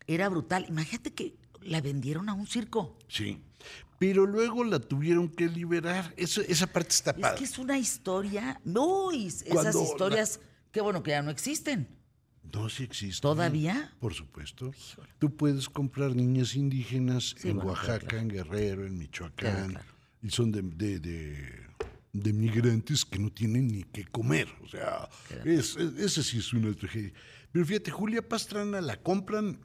era brutal. Imagínate que la vendieron a un circo. Sí. Pero luego la tuvieron que liberar. Eso, esa parte está Es padre. que es una historia. No, esas Cuando la- historias, qué bueno que ya no existen. No, sí existe. ¿Todavía? Por supuesto. Tú puedes comprar niñas indígenas Sí, en bueno, Oaxaca, claro. en Guerrero, en Michoacán. Claro, claro. Y son de, de, de- de migrantes que no tienen ni qué comer. O sea, es, es- esa sí es una tragedia. Pero fíjate, Julia Pastrana la compran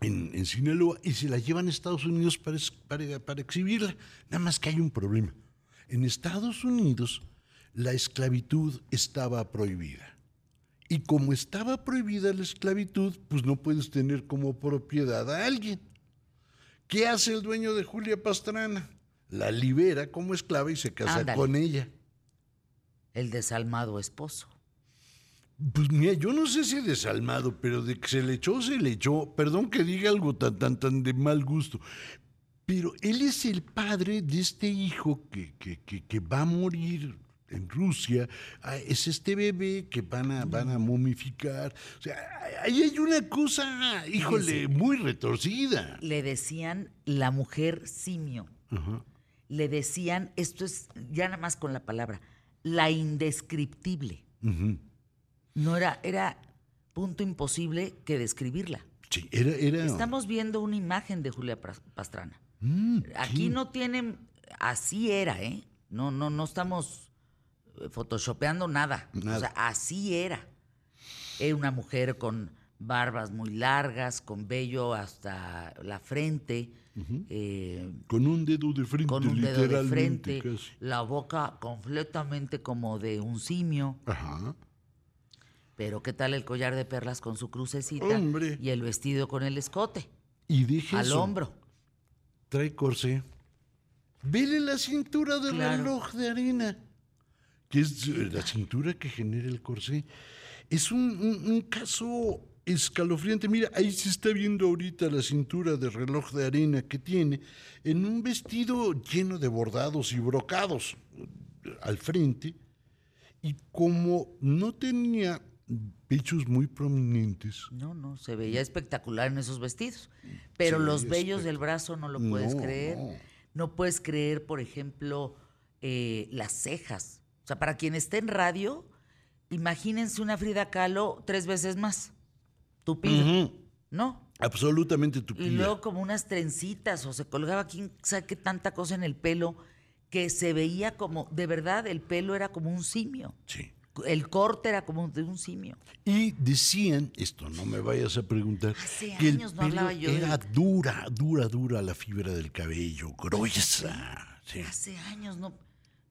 en, en Sinaloa y se la llevan a Estados Unidos para, para, para exhibirla. Nada más que hay un problema. En Estados Unidos la esclavitud estaba prohibida. Y como estaba prohibida la esclavitud, pues no puedes tener como propiedad a alguien. ¿Qué hace el dueño de Julia Pastrana? La libera como esclava y se casa Ándale. con ella. El desalmado esposo. Pues mira, yo no sé si desalmado, pero de que se le echó, se le echó. Perdón que diga algo tan, tan, tan de mal gusto. Pero él es el padre de este hijo que, que, que, que va a morir en Rusia, ah, es este bebé que van a, van a momificar. O sea, ahí hay una cosa, híjole, muy retorcida. Le decían la mujer simio. Le decían, esto es ya nada más con la palabra, la indescriptible. No era, era punto imposible que describirla. Sí, era... era... Estamos viendo una imagen de Julia Pastrana. Mm, Aquí sí. no tienen, así era, ¿eh? No, no, no estamos eh, photoshopeando nada. Nada. O sea, así era. Era una mujer con barbas muy largas, con vello hasta la frente, eh, Con un dedo de frente, con un dedo de frente, casi. la boca completamente como de un simio. Ajá. Pero ¿qué tal el collar de perlas con su crucecita? Hombre. Y el vestido con el escote, Y deje al eso, hombro. Trae corsé. Vele la cintura del Claro. reloj de arena. Que es eh, la cintura que genera el corsé. Es un, un- un caso escalofriante. Mira, ahí se está viendo ahorita la cintura de reloj de arena que tiene en un vestido lleno de bordados y brocados eh, al frente. Y como no tenía pechos muy prominentes, No, no, se veía espectacular en esos vestidos. Pero los vellos del brazo no lo puedes No, creer. no. No. puedes creer, por ejemplo, eh, las cejas. O sea, para quien esté en radio, imagínense una Frida Kahlo tres veces más. Tupida. ¿No? absolutamente Y tupida. luego como unas trencitas o se colgaba quién sabe qué tanta cosa en el pelo que se veía como, de verdad, el pelo era como un simio. Sí. El corte era como de un simio. Y decían, esto no me vayas a preguntar, Hace que el años no pelo hablaba yo de- era dura, dura, dura la fibra del cabello, gruesa. sí. Hace años no,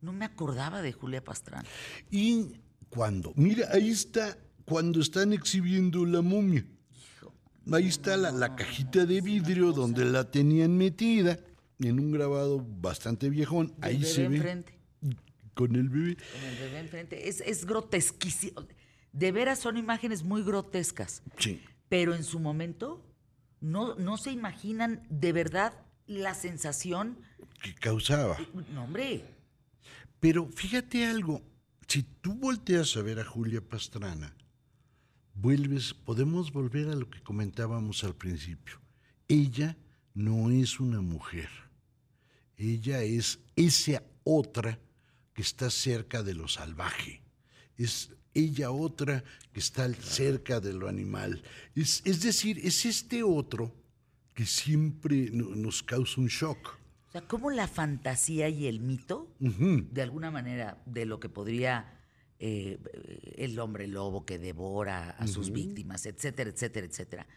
no me acordaba de Julia Pastrana. Y cuando, mira, ahí está, cuando están exhibiendo la momia. Ahí está la, la cajita de vidrio donde la tenían metida en un grabado bastante viejón. Ahí se ve enfrente, con el bebé. con el bebé enfrente. Es, es grotesquísimo. De veras son imágenes muy grotescas. Sí. Pero en su momento no, no se imaginan de verdad la sensación. Que causaba. No, hombre. Pero fíjate algo, si tú volteas a ver a Julia Pastrana, vuelves, podemos volver a lo que comentábamos al principio. Ella no es una mujer. Ella es esa otra que está cerca de lo salvaje. Es ella otra que está cerca de lo animal. Es, es decir, es este otro que siempre no- nos causa un shock. O sea, cómo la fantasía y el mito, de alguna manera, de lo que podría eh, el hombre lobo que devora a sus víctimas, etcétera, etcétera, etcétera.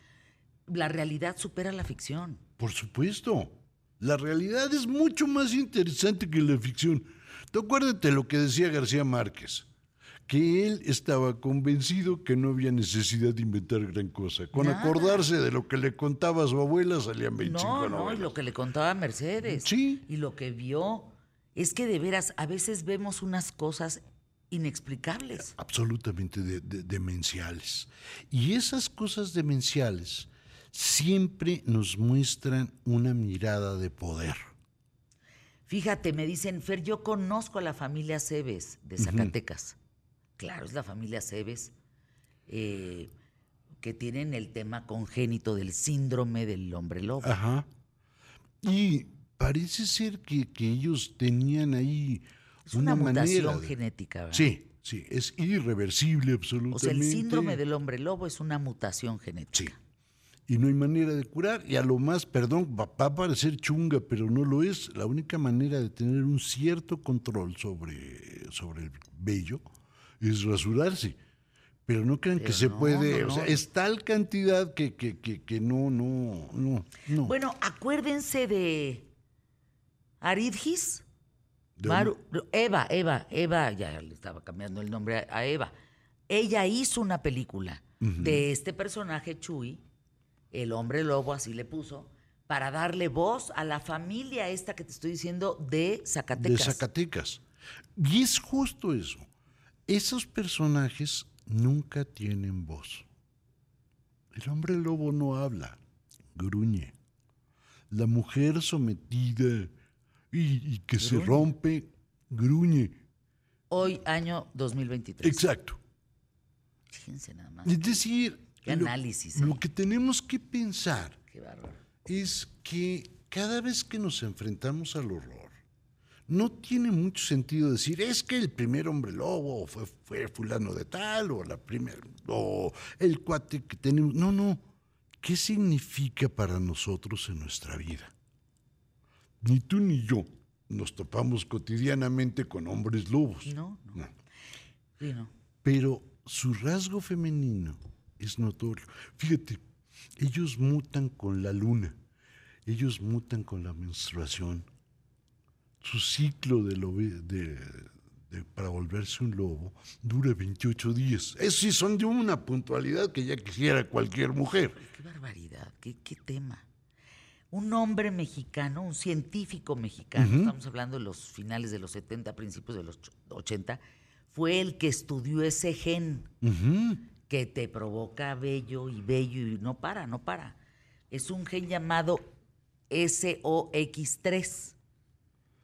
La realidad supera la ficción. Por supuesto. La realidad es mucho más interesante que la ficción. Tú acuérdate lo que decía García Márquez, que él estaba convencido que no había necesidad de inventar gran cosa. Con Nada. acordarse de lo que le contaba a su abuela salían 25 No, no, y novelas. lo que le contaba Mercedes. Sí. Y lo que vio. Es que de veras, a veces vemos unas cosas inexplicables. Absolutamente de- de- demenciales. Y esas cosas demenciales siempre nos muestran una mirada de poder. Fíjate, me dicen, Fer, yo conozco a la familia Cebes de Zacatecas. Claro, es la familia Cebes, eh, que tienen el tema congénito del síndrome del hombre lobo. Ajá. Y parece ser que, que ellos tenían ahí es una, mutación de- genética, ¿verdad? Sí, sí, es irreversible O absolutamente. sea, el síndrome del hombre lobo es una mutación Sí. Y no hay manera de curar. Y a lo más, perdón, va, a parecer chunga, pero no lo es. La única manera de tener un cierto control sobre, sobre el vello es rasurarse. Pero no crean que se puede. no, O sea, es tal cantidad que, que, que, que no, no, no, no. Bueno, acuérdense de Aridgis. ¿De Maru- Eva, Eva, Eva, ya le estaba cambiando el nombre a, a Eva. Ella hizo una película de este personaje Chuy, el hombre lobo, así le puso, para darle voz a la familia esta que te estoy diciendo de Zacatecas. De Zacatecas. Y es justo eso. Esos personajes nunca tienen voz. El hombre lobo no habla, gruñe. La mujer sometida y, y que se rompe, gruñe. Hoy, año 2023. Exacto. Fíjense nada más. Es decir, Qué lo- análisis, lo ¿eh? que tenemos que pensar Qué es que cada vez que nos enfrentamos al horror, no tiene mucho sentido decir, es que el primer hombre lobo fue, fue fulano de tal, o la primera, o el cuate que tenemos. No, no. ¿Qué significa para nosotros en nuestra vida? Ni tú ni yo nos topamos cotidianamente con hombres lobos. No, no. No. Sí, no. Pero su rasgo femenino es notorio. Fíjate, ellos mutan con la luna, ellos mutan con la menstruación. Su ciclo de lobe- de- de- para volverse un lobo dura 28 días. Esos sí son de una puntualidad que ya quisiera cualquier mujer. Qué barbaridad, qué, qué tema. Un hombre mexicano, un científico mexicano, estamos hablando de los finales de los 70, principios de los ch- 80, fue el que estudió ese gen Ujú. Que te provoca vello y vello y no para, no para. Es un gen llamado SOX3,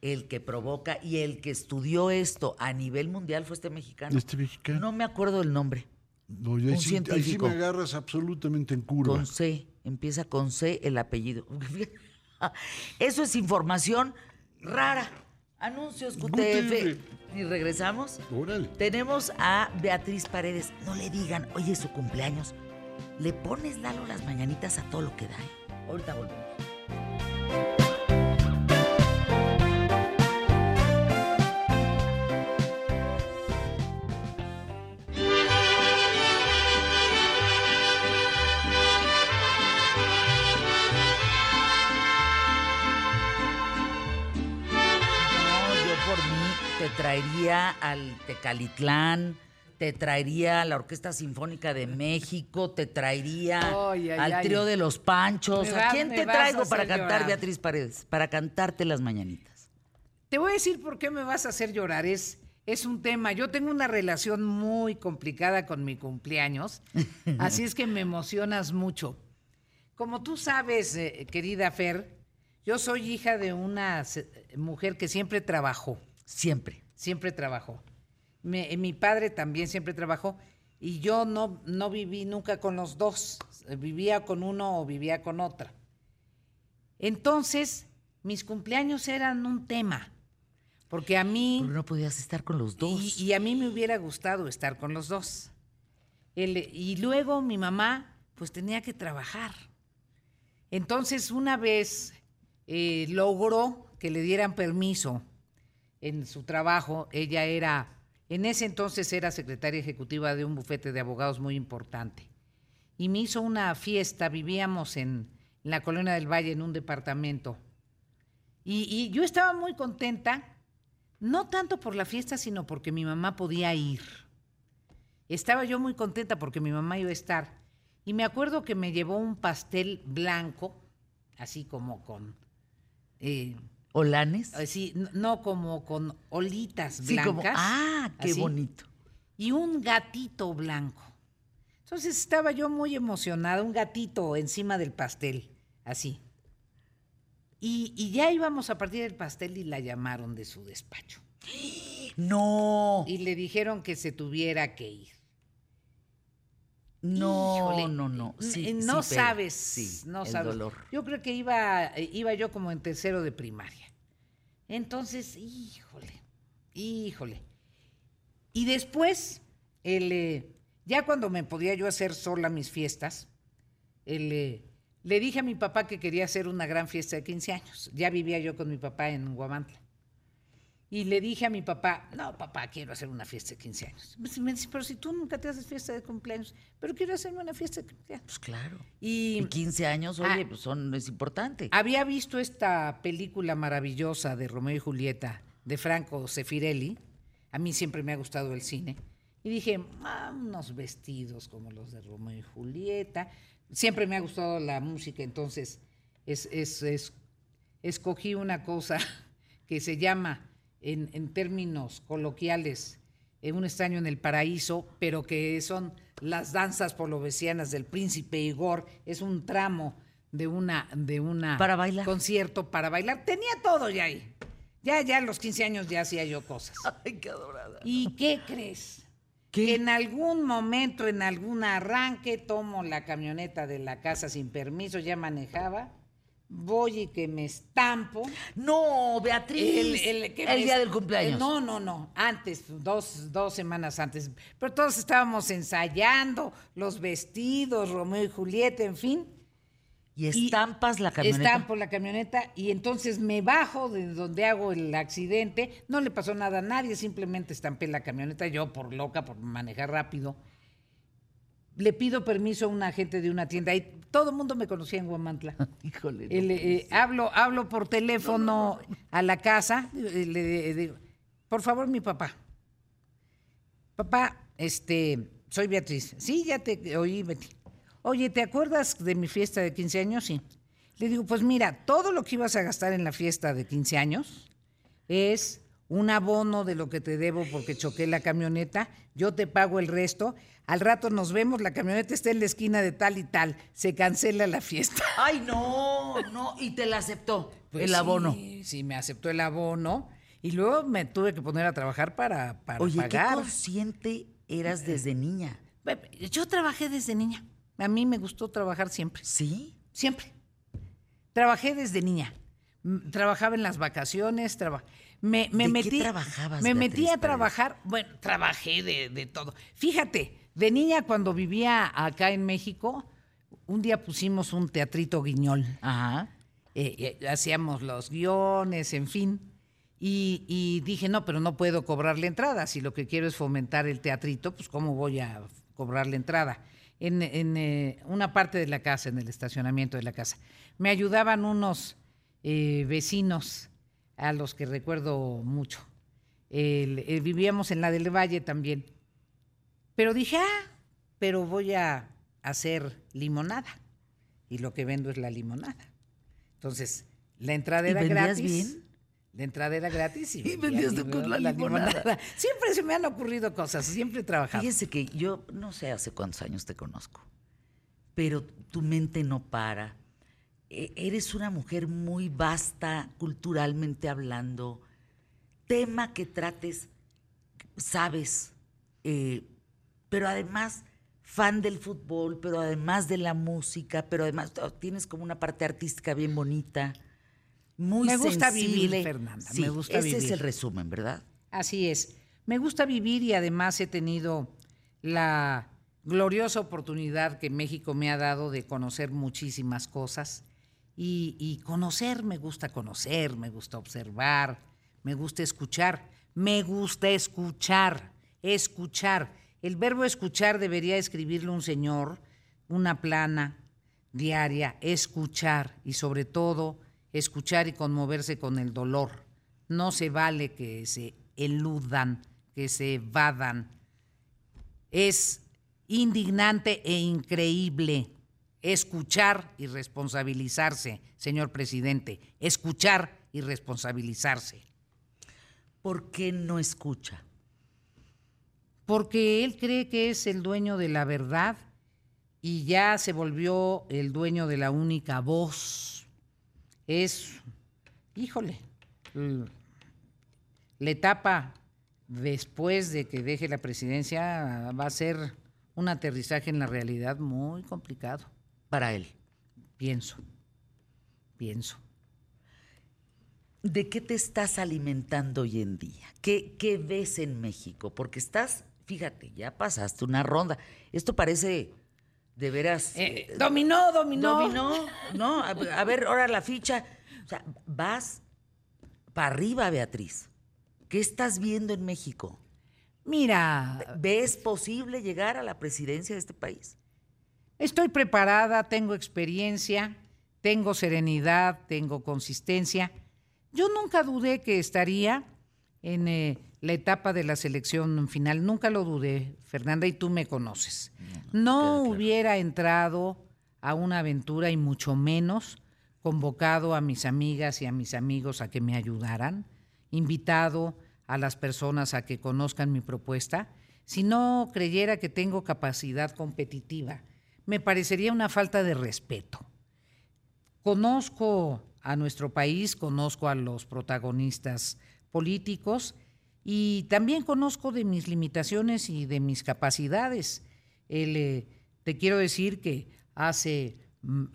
el que provoca y el que estudió esto a nivel mundial fue este mexicano. Este mexicano. No me acuerdo el nombre. No, y ahí, un sí, ahí sí me agarras absolutamente en curva. Con C, empieza con C el apellido. Eso es información rara. Anuncios QTF. Y regresamos. Órale. Tenemos a Beatriz Paredes. No le digan, oye, es su cumpleaños. Le pones Lalo las mañanitas a todo lo que da. ¿eh? Ahorita volvemos. Traería al Tecalitlán, te traería a la Orquesta Sinfónica de México, te traería Ay, ay, al trío de los Panchos. ¿A quién te traigo para cantar, llorar. Beatriz Paredes? Para cantarte las mañanitas. Te voy a decir por qué me vas a hacer llorar. Es, es un tema. Yo tengo una relación muy complicada con mi cumpleaños, así es que me emocionas mucho. Como tú sabes, eh, querida Fer, yo soy hija de una mujer que siempre trabajó, Siempre. Siempre trabajó. Eh, mi padre también siempre trabajó y yo no, no viví nunca con los dos. Eh, Vivía con uno o vivía con otra. Entonces, mis cumpleaños eran un tema, porque a mí... Pero no podías estar con los dos. Y, y a mí me hubiera gustado estar con los dos. El- y luego mi mamá, pues tenía que trabajar. Entonces, una vez eh, logró que le dieran permiso en su trabajo. Ella era, en ese entonces era secretaria ejecutiva de un bufete de abogados muy importante. Y me hizo una fiesta, vivíamos en, la Colonia del Valle, en un departamento. Y, y yo estaba muy contenta, no tanto por la fiesta, sino porque mi mamá podía ir. Estaba yo muy contenta porque mi mamá iba a estar. Y me acuerdo que me llevó un pastel blanco, así como con... eh, ¿Olanes? así, n- no como con olitas Sí, blancas. como. ¡Ah, qué así, bonito! Y un gatito blanco. Entonces estaba yo muy emocionada, un gatito encima del pastel, así. Y, y ya íbamos a partir del pastel y la llamaron de su despacho. ¡No! Y le dijeron que se tuviera que ir. No, Híjole, no, no. Sí, sí no sabes, Sí, no el sabes. dolor. Yo creo que iba, iba yo como en tercero de primaria. Entonces, híjole, híjole. Y después, el, eh, ya cuando me podía yo hacer sola mis fiestas, el, eh, le dije a mi papá que quería hacer una gran fiesta de 15 años. Ya vivía yo con mi papá en Guamantla. Y le dije a mi papá, no, papá, quiero hacer una fiesta de 15 años. Me dice, pero si tú nunca te haces fiesta de cumpleaños, pero quiero hacerme una fiesta de cumpleaños. Pues claro. Y Y 15 años, Ah. oye, pues son, es importante. había visto esta película maravillosa de Romeo y Julieta de Franco Sefirelli. A mí siempre me ha gustado el cine. Y dije, ah, unos vestidos como los de Romeo y Julieta. Siempre me ha gustado la música, entonces es, es- es- escogí una cosa que se llama, en, en términos coloquiales, eh, un extraño en el paraíso, pero que son las danzas polovesianas del príncipe Igor. Es un tramo de una, de una Para bailar. concierto para bailar. Tenía todo ya ahí. Ya, ya a los 15 años ya hacía yo cosas. Ay, qué adorada. ¿Y qué crees? ¿Qué? Que en algún momento, en algún arranque, tomo la camioneta de la casa sin permiso, ya manejaba, voy y que me estampo. No, Beatriz. El, que me día del cumpleaños. No, no, no. Antes, dos, dos semanas antes. Pero todos estábamos ensayando los vestidos, Romeo y Julieta, en fin. Y estampas la camioneta. Estampo la camioneta y entonces me bajo de donde hago el accidente. No le pasó nada a nadie, simplemente estampé la camioneta yo por loca, por manejar rápido. Le pido permiso a un agente de una tienda y todo el mundo me conocía en Guamantla. Híjole. no El, puede eh, hablo, hablo por teléfono a la casa, eh, le digo, por favor, mi papá. Papá, este, soy Beatriz. Sí, ya te oí, Betty. Oye, ¿te acuerdas de mi fiesta de 15 años? Sí. Le digo, pues mira, todo lo que ibas a gastar en la fiesta de 15 años es un abono de lo que te debo porque choqué la camioneta, yo te pago el resto, al rato nos vemos, la camioneta está en la esquina de tal y tal, se cancela la fiesta. Ay, no, no. Y te la aceptó Pues el abono. Sí, sí, me aceptó el abono y luego me tuve que poner a trabajar para, para Oye, qué pagar. consciente eras desde niña. Yo trabajé desde niña. A mí me gustó trabajar siempre. ¿Sí? Siempre. Trabajé desde niña. Trabajaba en las vacaciones, traba- me, me ¿De qué metí, trabajabas, Me Beatriz metí a trabajar, bueno, trabajé de, de todo. Fíjate, de niña cuando vivía acá en México, un día pusimos un teatrito guiñol. Ajá. Eh, eh, hacíamos los guiones, en fin. Y, y dije, no, pero no puedo cobrar la entrada. Si lo que quiero es fomentar el teatrito, pues ¿cómo voy a cobrar la entrada? En, en, eh, una parte de la casa, en el estacionamiento de la casa. Me ayudaban unos vecinos a los que recuerdo mucho. Vivíamos en la del Valle también. Pero dije, ah, pero voy a hacer limonada. Y lo que vendo es la limonada. Entonces, la entrada ¿Y era gratis. bien? La entrada era gratis y, Y vendía vendías con la limonada. Siempre se me han ocurrido cosas, siempre he trabajado. Fíjese que yo no sé hace cuántos años te conozco, pero tu mente no para. E- Eres una mujer muy vasta culturalmente hablando. Tema que trates, sabes, eh, pero además fan del fútbol, pero además de la música, pero además oh, tienes como una parte artística bien bonita. Muy Me gusta vivir. Fernanda, Sí, me gusta ese es vivir. el resumen, ¿verdad? Así es. Me gusta vivir y además he tenido la gloriosa oportunidad que México me ha dado de conocer muchísimas cosas. Y, y conocer, me gusta conocer, me gusta observar, me gusta escuchar, me gusta escuchar, escuchar. El verbo escuchar debería escribirlo un señor, una plana diaria, escuchar y sobre todo escuchar y conmoverse con el dolor. No se vale que se eludan, que se evadan. Es indignante e increíble escuchar y responsabilizarse, señor presidente. Escuchar y responsabilizarse. ¿Por qué no escucha? Porque él cree que es el dueño de la verdad y ya se volvió el dueño de la única voz. Es, híjole, la etapa después de que deje la presidencia va a ser un aterrizaje en la realidad muy complicado, Para él. pienso, pienso. ¿De qué te estás alimentando hoy en día? ¿Qué, qué ves en México? Porque estás, fíjate, ya pasaste una ronda. Esto parece de veras. Eh, eh, dominó, dominó. dominó, ¿no? A, a ver, ahora la ficha. O sea, vas para arriba, Beatriz. ¿Qué estás viendo en México? Mira, ¿Ves posible llegar a la presidencia de este país? Estoy preparada, tengo experiencia, tengo serenidad, tengo consistencia. Yo nunca dudé que estaría en eh, la etapa de la selección final, nunca lo dudé, Fernanda, y tú me conoces. No hubiera entrado a una aventura y mucho menos convocado a mis amigas y a mis amigos a que me ayudaran, invitado a las personas a que conozcan mi propuesta, si no creyera que tengo capacidad competitiva. Me parecería una falta de respeto. Conozco a nuestro país, conozco a los protagonistas políticos y también conozco de mis limitaciones y de mis capacidades. Eh, te quiero decir que hace mm,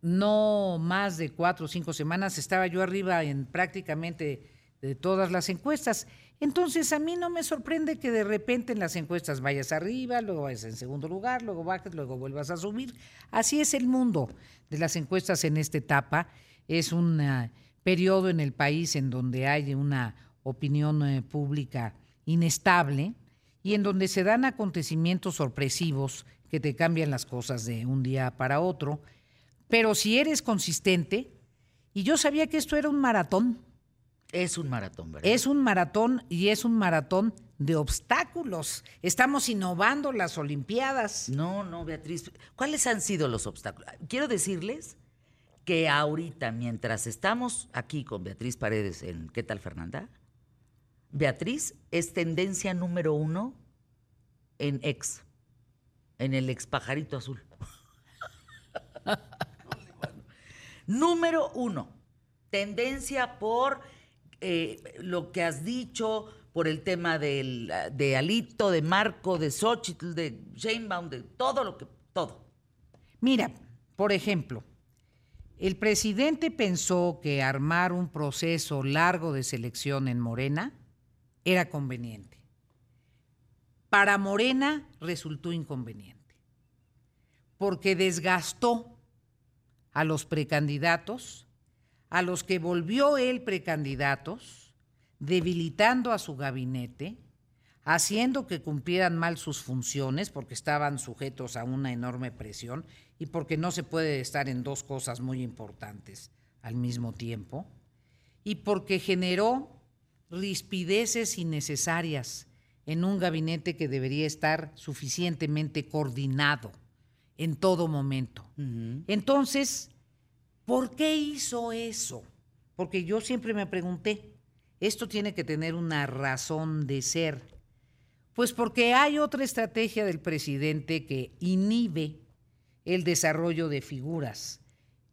no más de cuatro o cinco semanas estaba yo arriba en prácticamente de todas las encuestas. Entonces a mí no me sorprende que de repente en las encuestas vayas arriba, luego vayas en segundo lugar, luego bajes, luego vuelvas a subir. Así es el mundo de las encuestas en esta etapa. Es un uh, periodo en el país en donde hay una opinión uh, pública inestable y en donde se dan acontecimientos sorpresivos que te cambian las cosas de un día para otro. Pero si eres consistente, y yo sabía que esto era un maratón, Es un maratón, ¿verdad? es un maratón y es un maratón de obstáculos. Estamos innovando las Olimpiadas. No, no, Beatriz. ¿Cuáles han sido los obstáculos? Quiero decirles que ahorita, mientras estamos aquí con Beatriz Paredes en ¿Qué tal, Fernanda? Beatriz es tendencia número uno en ex, en el ex pajarito azul. número uno. Tendencia por eh, lo que has dicho, por el tema del, de Alito, de Marco, de Xochitl, de Sheinbaum, de todo lo que, todo. Mira, por ejemplo, el presidente pensó que armar un proceso largo de selección en Morena era conveniente. Para Morena resultó inconveniente, porque desgastó a los precandidatos, a los que volvió él precandidatos, debilitando a su gabinete, haciendo que cumplieran mal sus funciones porque estaban sujetos a una enorme presión y porque no se puede estar en dos cosas muy importantes al mismo tiempo, y porque generó rispideces innecesarias en un gabinete que debería estar suficientemente coordinado en todo momento. Entonces, ¿por qué hizo eso? Porque yo siempre me pregunté, esto tiene que tener una razón de ser. Pues porque hay otra estrategia del presidente que inhibe el desarrollo de figuras.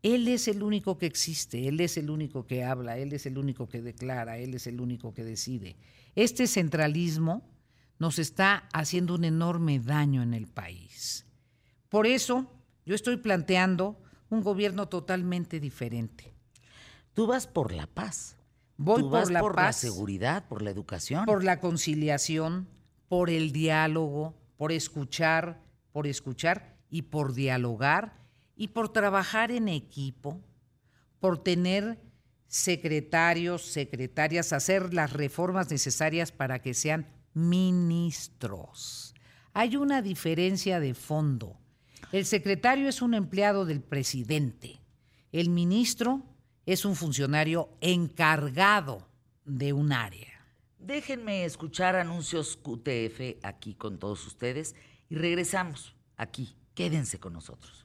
Él es el único que existe, él es el único que habla, él es el único que declara, él es el único que decide. Este centralismo nos está haciendo un enorme daño en el país. Por eso yo estoy planteando un gobierno totalmente diferente. Tú vas por la paz. Voy Tú por vas la por la seguridad, por la educación. por la conciliación, por el diálogo, por escuchar, por escuchar y por dialogar y por trabajar en equipo, por tener secretarios, secretarias, hacer las reformas necesarias para que sean ministros. Hay una diferencia de fondo. El secretario es un empleado del presidente. El ministro es un funcionario encargado de un área. Déjenme escuchar anuncios QTF aquí con todos ustedes y regresamos aquí. Quédense con nosotros.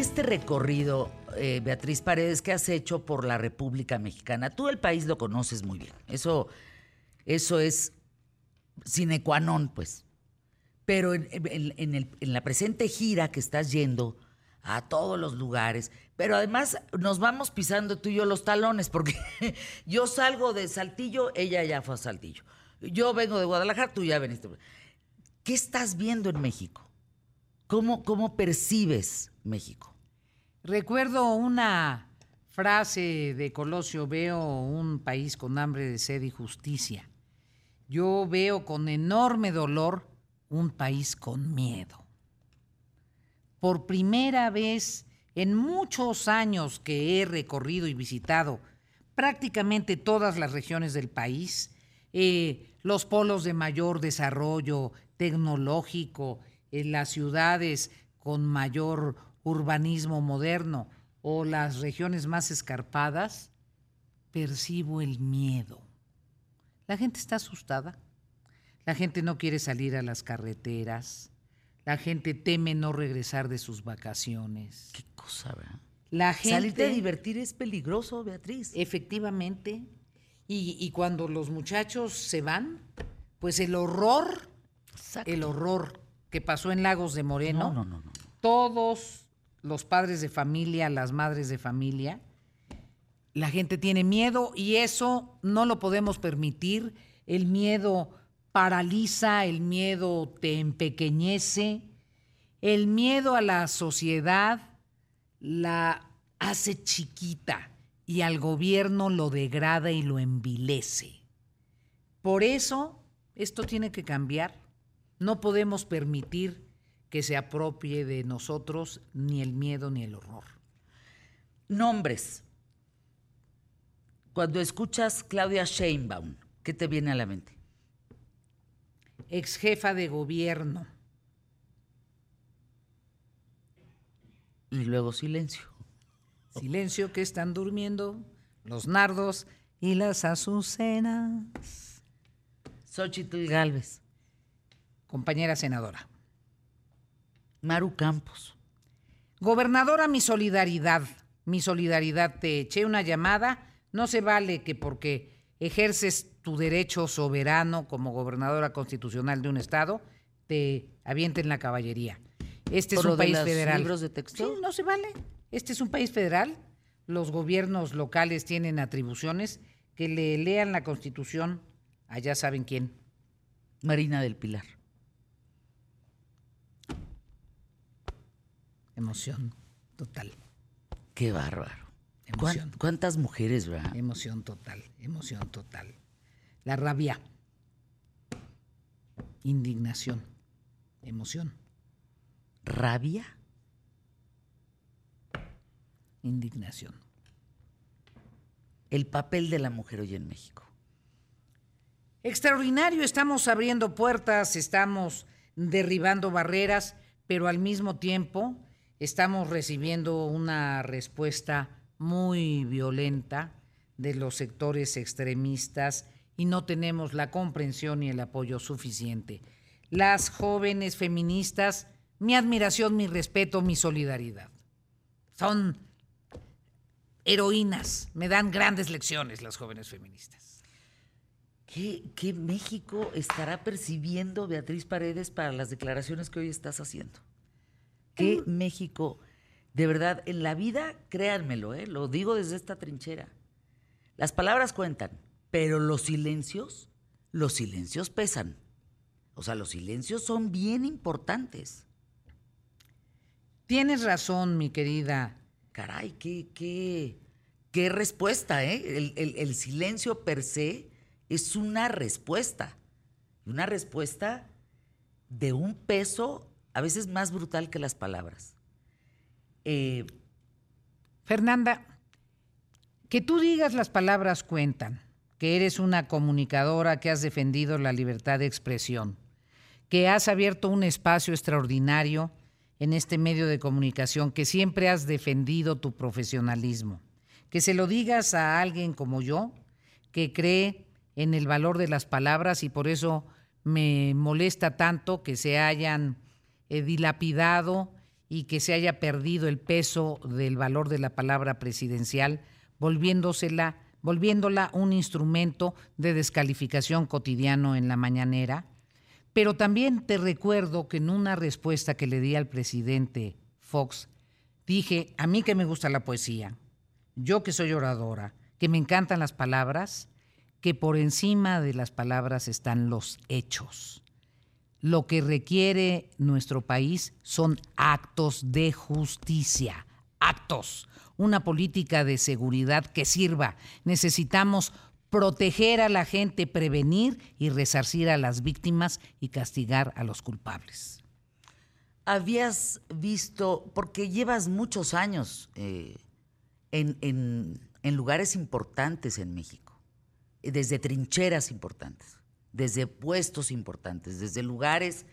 Este recorrido, eh, Beatriz Paredes, que has hecho por la República Mexicana, tú el país lo conoces muy bien. Eso, eso es sine qua non, pues. Pero en, la presente gira que estás yendo a todos los lugares, pero además nos vamos pisando tú y yo los talones, porque yo salgo de Saltillo, ella ya fue a Saltillo. Yo vengo de Guadalajara, tú ya veniste. ¿Qué estás viendo en México? ¿Cómo, cómo percibes México? Recuerdo una frase de Colosio, veo un país con hambre de sed y justicia. Yo veo con enorme dolor un país con miedo. Por primera vez en muchos años que he recorrido y visitado prácticamente todas las regiones del país, eh, los polos de mayor desarrollo tecnológico, en las ciudades con mayor urbanismo moderno o las regiones más escarpadas, percibo el miedo. La gente está asustada. La gente no quiere salir a las carreteras. La gente teme no regresar de sus vacaciones. ¿Qué cosa, verdad? La gente... Salirte a divertir es peligroso, Beatriz. Efectivamente. Y, y cuando los muchachos se van, pues el horror, Exacto. el horror que pasó en Lagos de Moreno, No, no, no, no. todos los padres de familia, las madres de familia, la gente tiene miedo y eso no lo podemos permitir. El miedo paraliza, el miedo te empequeñece, el miedo a la sociedad la hace chiquita y al gobierno lo degrada y lo envilece. Por eso, esto tiene que cambiar. No podemos permitir que se apropie de nosotros ni el miedo ni el horror. Nombres. Cuando escuchas Claudia Sheinbaum, ¿qué te viene a la mente? Ex jefa de gobierno. Y luego silencio. Silencio que están durmiendo los nardos y las azucenas. Xochitl Galvez. Compañera senadora. Maru Campos. Gobernadora, mi solidaridad. Mi solidaridad. Te eché una llamada. No se vale que porque ejerces tu derecho soberano como gobernadora constitucional de un estado, te avienten la caballería. Este es ¿Por lo un país federal. libros de texto? Sí, no se vale. Este es un país federal. Los gobiernos locales tienen atribuciones. Que le lean la constitución a ya saben quién. Marina del Pilar. Emoción total. Qué bárbaro. Emoción. ¿Cuán- ¿Cuántas mujeres, verdad? Emoción total, emoción total. La rabia. Indignación. Emoción. ¿Rabia? Indignación. El papel de la mujer hoy en México. Extraordinario, estamos abriendo puertas, estamos derribando barreras, pero al mismo tiempo estamos recibiendo una respuesta muy violenta de los sectores extremistas y no tenemos la comprensión y el apoyo suficiente. Las jóvenes feministas, mi admiración, mi respeto, mi solidaridad. Son heroínas, me dan grandes lecciones las jóvenes feministas. ¿Qué, qué México estará percibiendo Beatriz Paredes para las declaraciones que hoy estás haciendo? ¿Qué México, de verdad, en la vida, créanmelo, ¿eh? lo digo desde esta trinchera, las palabras cuentan, pero los silencios, los silencios pesan. O sea, los silencios son bien importantes. Tienes razón, mi querida. Caray, qué, qué, qué respuesta, ¿eh? El, el- el silencio per se es una respuesta. Una respuesta de un peso a veces más brutal que las palabras. Eh, Fernanda, que tú digas las palabras cuentan, que eres una comunicadora que has defendido la libertad de expresión, que has abierto un espacio extraordinario en este medio de comunicación, que siempre has defendido tu profesionalismo, que se lo digas a alguien como yo, que cree en el valor de las palabras y por eso me molesta tanto que se hayan eh, dilapidado y que se haya perdido el peso del valor de la palabra presidencial, volviéndosela, volviéndola un instrumento de descalificación cotidiano en la mañanera. Pero también te recuerdo que en una respuesta que le di al presidente Fox, dije, a mí que me gusta la poesía, yo que soy oradora, que me encantan las palabras, que por encima de las palabras están los hechos. Lo que requiere nuestro país son actos de justicia, actos, una política de seguridad que sirva. Necesitamos proteger a la gente, prevenir y resarcir a las víctimas y castigar a los culpables. habías visto, porque llevas muchos años eh, en, en- en lugares importantes en México, desde trincheras importantes, desde puestos importantes, desde lugares,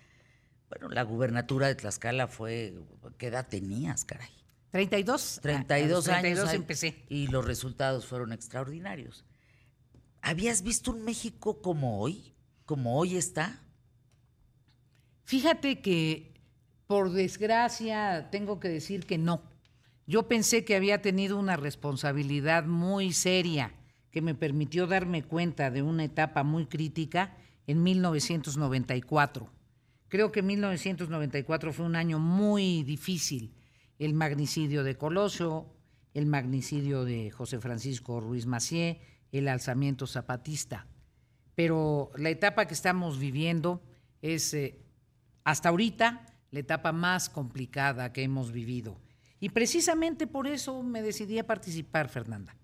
bueno, la gubernatura de Tlaxcala fue, ¿qué edad tenías, caray? 32. 32 a los años. 32 ahí, empecé. Y los resultados fueron extraordinarios. ¿Habías visto un México como hoy? ¿Como hoy está? Fíjate que, por desgracia, tengo que decir que no. yo pensé que había tenido una responsabilidad muy seria que me permitió darme cuenta de una etapa muy crítica en 1994. Creo que 1994 fue un año muy difícil. El magnicidio de Colosio, el magnicidio de José Francisco Ruiz Macié, el alzamiento zapatista. Pero la etapa que estamos viviendo es, eh, hasta ahorita, la etapa más complicada que hemos vivido. Y precisamente por eso me decidí a participar, Fernanda.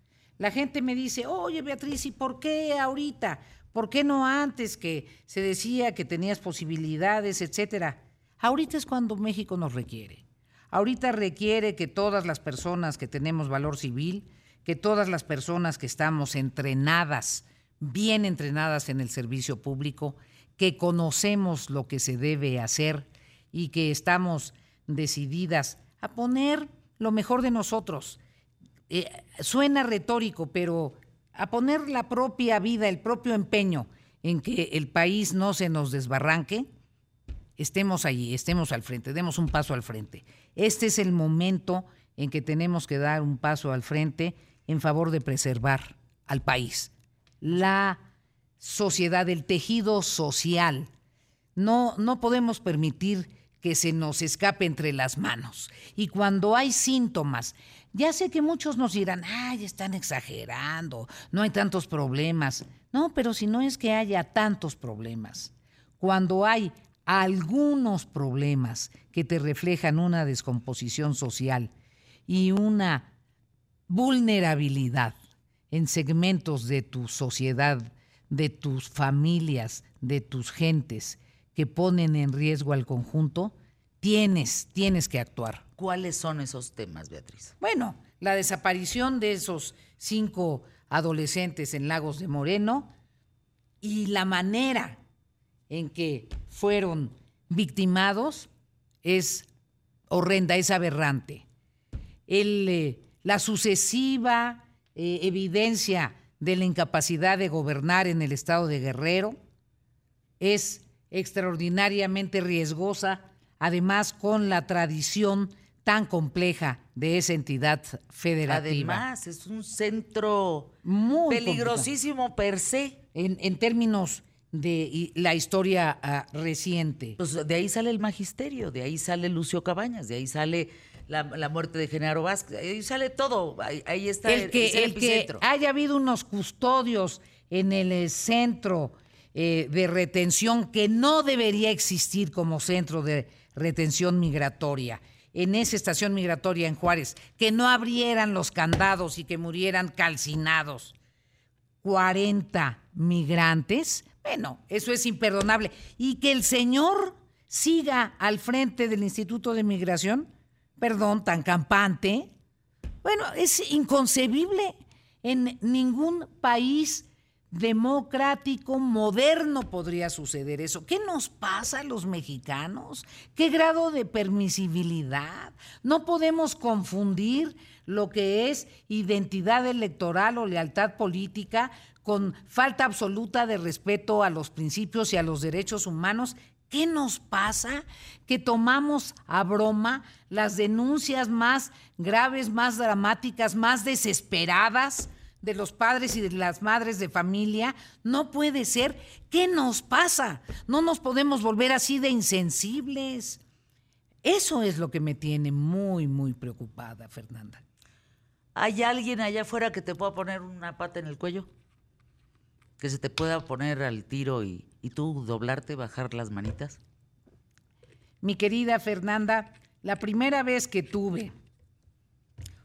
La gente me dice, oye Beatriz, ¿y por qué ahorita? ¿Por qué no antes que se decía que tenías posibilidades, etcétera? Ahorita es cuando México nos requiere. Ahorita requiere que todas las personas que tenemos valor civil, que todas las personas que estamos entrenadas, bien entrenadas en el servicio público, que conocemos lo que se debe hacer y que estamos decididas a poner lo mejor de nosotros. Eh, suena retórico, pero a poner la propia vida, el propio empeño en que el país no se nos desbarranque, estemos allí, estemos al frente, demos un paso al frente. Este es el momento en que tenemos que dar un paso al frente en favor de preservar al país, la sociedad, el tejido social. No, no podemos permitir que se nos escape entre las manos. Y cuando hay síntomas, ya sé que muchos nos dirán, ay, están exagerando, no hay tantos problemas. No, pero si no es que haya tantos problemas, cuando hay algunos problemas que te reflejan una descomposición social y una vulnerabilidad en segmentos de tu sociedad, de tus familias, de tus gentes, que ponen en riesgo al conjunto, tienes, tienes que actuar. ¿Cuáles son esos temas, Beatriz? Bueno, la desaparición de esos cinco adolescentes en Lagos de Moreno y la manera en que fueron victimados es horrenda, es aberrante. El, eh, la sucesiva eh, evidencia de la incapacidad de gobernar en el estado de Guerrero es extraordinariamente riesgosa, además con la tradición tan compleja de esa entidad federativa. Además, es un centro Muy peligrosísimo per se. En, en términos de la historia ah, reciente. Pues de ahí sale el magisterio, de ahí sale Lucio Cabañas, de ahí sale la, la muerte de Genaro Vázquez, ahí sale todo, ahí, ahí está el que, es el el que haya habido unos custodios en el eh, centro eh, de retención que no debería existir como centro de retención migratoria, en esa estación migratoria en Juárez, que no abrieran los candados y que murieran calcinados. 40 migrantes, bueno, eso es imperdonable. Y que el señor siga al frente del Instituto de Migración, perdón, tan campante, bueno, es inconcebible. En ningún país democrático moderno podría suceder eso. ¿Qué nos pasa a los mexicanos? ¿Qué grado de permisibilidad? No podemos confundir lo que es identidad electoral o lealtad política con falta absoluta de respeto a los principios y a los derechos humanos ¿Qué nos pasa? Que tomamos a broma las denuncias más graves, más dramáticas, más desesperadas de los padres y de las madres de familia. No puede ser. ¿Qué nos pasa? No nos podemos volver así de insensibles. Eso es lo que me tiene muy, muy preocupada, Fernanda. ¿Hay alguien allá afuera que te pueda poner una pata en el cuello? Que se te pueda poner al tiro y, y tú doblarte, bajar las manitas. Mi querida Fernanda, la primera vez que tuve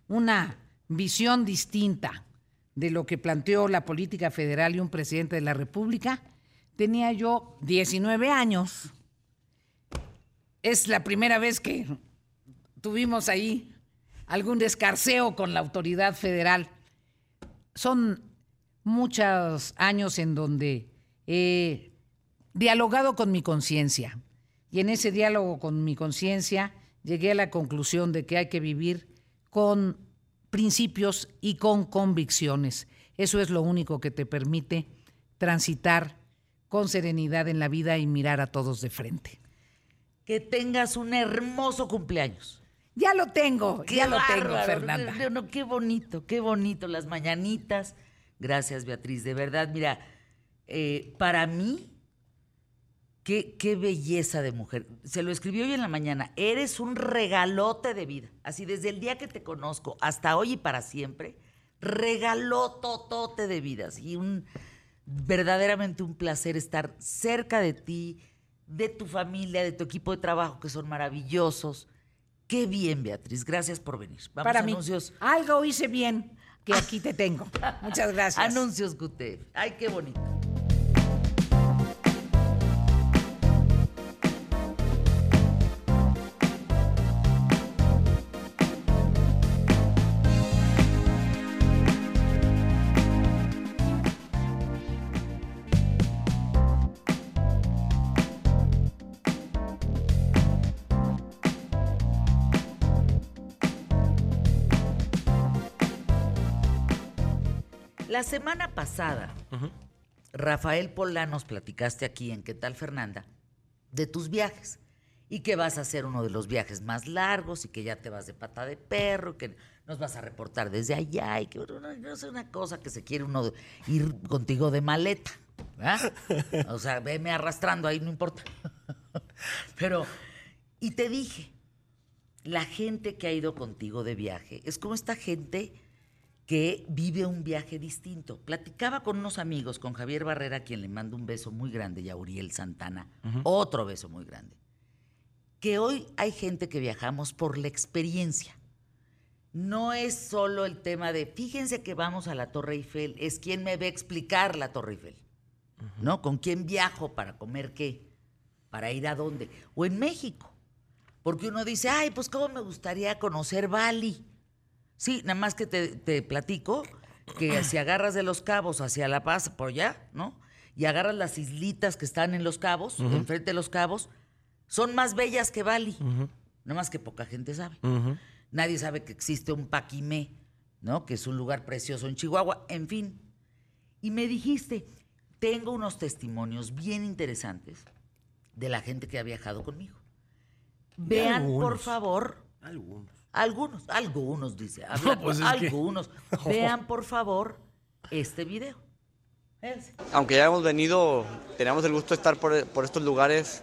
una visión distinta de lo que planteó la política federal y un presidente de la República, tenía yo 19 años. Es la primera vez que tuvimos ahí algún descarceo con la autoridad federal. Son muchos años en donde he dialogado con mi conciencia y en ese diálogo con mi conciencia llegué a la conclusión de que hay que vivir con principios y con convicciones. Eso es lo único que te permite transitar con serenidad en la vida y mirar a todos de frente. Que tengas un hermoso cumpleaños. Ya lo tengo, Qué ya lo tengo. Fernanda. No, no, qué bonito, qué bonito las mañanitas. Gracias, Beatriz. De verdad, mira, eh, para mí, qué, qué belleza de mujer. Se lo escribió hoy en la mañana. Eres un regalote de vida. Así desde el día que te conozco hasta hoy y para siempre, regalototote de vida. Así un verdaderamente un placer estar cerca de ti, de tu familia, de tu equipo de trabajo, que son maravillosos. Qué bien, Beatriz. Gracias por venir. Vamos Para a mí, anuncios. algo hice bien, que aquí te tengo. Muchas gracias. Anuncios, Gute. Ay, qué bonito. La semana pasada, Rafael Polanos platicaste aquí en ¿Qué tal Fernanda? de tus viajes y que vas a hacer uno de los viajes más largos y que ya te vas de pata de perro, que nos vas a reportar desde allá y que no, no es una cosa que se quiere uno de- ir contigo de maleta. ¿verdad? O sea, veme arrastrando ahí, no importa. Pero, y te dije, la gente que ha ido contigo de viaje es como esta gente que vive un viaje distinto. Platicaba con unos amigos, con Javier Barrera, quien le mando un beso muy grande, y a Uriel Santana, otro beso muy grande. Que hoy hay gente que viajamos por la experiencia. No es solo el tema de, fíjense que vamos a la Torre Eiffel, es quién me va a explicar la Torre Eiffel. ¿No? ¿Con quién viajo para comer qué? ¿Para ir a dónde? O en México. Porque uno dice, ay, pues cómo me gustaría conocer Bali. Sí, nada más que te, te platico que si agarras de los cabos hacia La Paz, por allá, ¿no? Y agarras las islitas que están en los cabos, enfrente de los cabos, son más bellas que Bali. Nada más que poca gente sabe. Nadie sabe que existe un Paquimé, ¿no? Que es un lugar precioso en Chihuahua. En fin. Y me dijiste, tengo unos testimonios bien interesantes de la gente que ha viajado conmigo. Vean, por favor. Algunos. Algunos, algunos, dice. Habla- pues es que- algunos. Vean, por favor, este video. Ese. aunque ya hemos venido, tenemos el gusto de estar por, por estos lugares,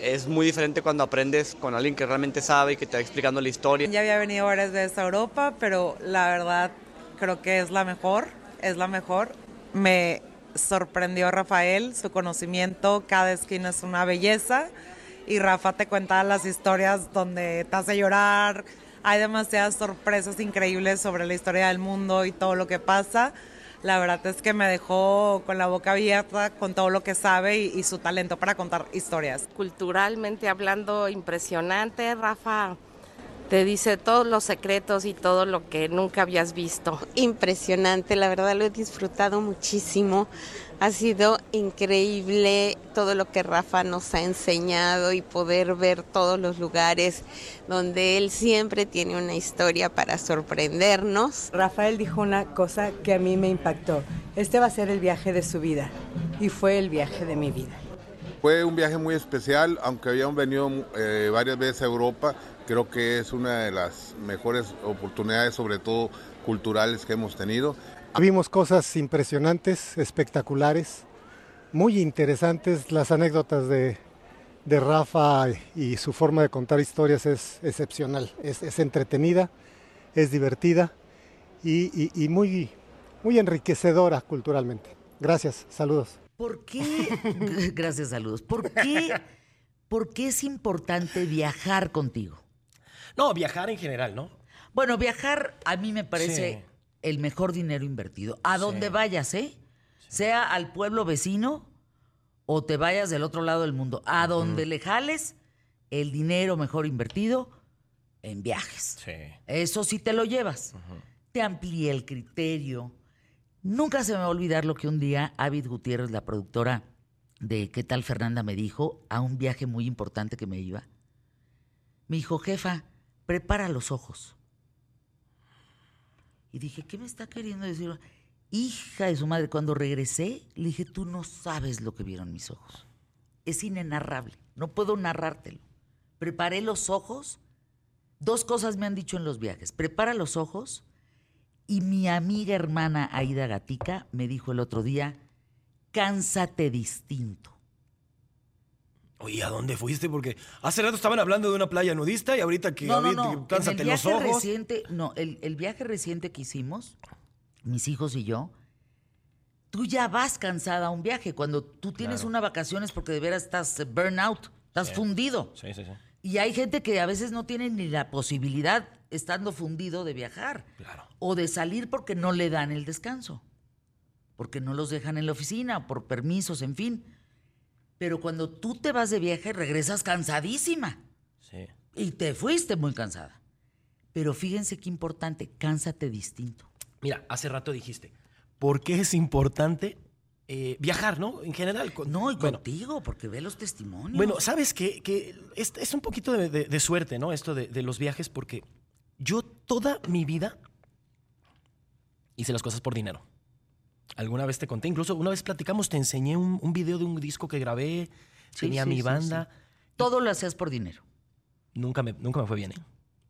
es muy diferente cuando aprendes con alguien que realmente sabe y que te va explicando la historia. Ya había venido varias veces a Europa, pero la verdad creo que es la mejor, es la mejor. Me sorprendió Rafael, su conocimiento, cada esquina es una belleza y Rafa te cuenta las historias donde te hace llorar. Hay demasiadas sorpresas increíbles sobre la historia del mundo y todo lo que pasa. La verdad es que me dejó con la boca abierta con todo lo que sabe y, y su talento para contar historias. culturalmente hablando impresionante. Rafa te dice todos los secretos y todo lo que nunca habías visto. Impresionante, la verdad lo he disfrutado muchísimo. Ha sido increíble todo lo que Rafa nos ha enseñado y poder ver todos los lugares donde él siempre tiene una historia para sorprendernos. Rafael dijo una cosa que a mí me impactó. Este va a ser el viaje de su vida y fue el viaje de mi vida. Fue un viaje muy especial, aunque habíamos venido eh, varias veces a Europa, creo que es una de las mejores oportunidades, sobre todo culturales que hemos tenido. Vimos cosas impresionantes, espectaculares, muy interesantes. Las anécdotas de, de Rafa y su forma de contar historias es excepcional. Es, es entretenida, es divertida y, y- y muy, muy enriquecedora culturalmente. Gracias, saludos. ¿Por qué? Gracias, saludos. ¿Por qué, ¿Por qué es importante viajar contigo? No, viajar en general, ¿no? Bueno, viajar a mí me parece Sí. El mejor dinero invertido. A donde vayas, ¿eh? Sea al pueblo vecino o te vayas del otro lado del mundo. A donde le jales, el dinero mejor invertido en viajes. Sí. Eso sí te lo llevas. Te amplía el criterio. Nunca se me va a olvidar lo que un día Avid Gutiérrez, la productora de ¿Qué tal Fernanda? me dijo a un viaje muy importante que me iba. Me dijo, jefa, prepara los ojos. Y dije, ¿qué me está queriendo decir? Hija de su madre, cuando regresé, le dije, tú no sabes lo que vieron mis ojos. Es inenarrable, no puedo narrártelo. Preparé los ojos Dos cosas me han dicho en los viajes. Prepara los ojos y mi amiga hermana Aida Gatica me dijo el otro día, cánsate distinto. Oye, ¿a dónde fuiste? Porque hace rato estaban hablando de una playa nudista y ahorita que No, no, no. en el los viaje ojos. reciente, no, el, el viaje reciente que hicimos, mis hijos y yo, tú ya vas cansada a un viaje. Cuando tú tienes Claro. una vacación es porque de veras estás burnout, estás Sí. fundido. Sí, sí, sí. Y hay gente que a veces no tiene ni la posibilidad, estando fundido, de viajar. Claro. O de salir porque no le dan el descanso. Porque no los dejan en la oficina, por permisos, en fin. Pero cuando tú te vas de viaje, regresas cansadísima. Sí. Y te fuiste muy cansada. Pero fíjense qué importante, cánsate distinto. Mira, hace rato dijiste, ¿por qué es importante eh, viajar, no? En general. con- No, y bueno, contigo, porque ve los testimonios. Bueno, sabes que, que es, es un poquito de, de- de suerte, ¿no? Esto de, de los viajes, porque yo toda mi vida hice las cosas por dinero. Alguna vez te conté, incluso una vez platicamos, te enseñé un, un video de un disco que grabé, Sí, tenía sí, mi sí, banda. Todo lo hacías por dinero. Nunca me, nunca me fue bien, ¿eh?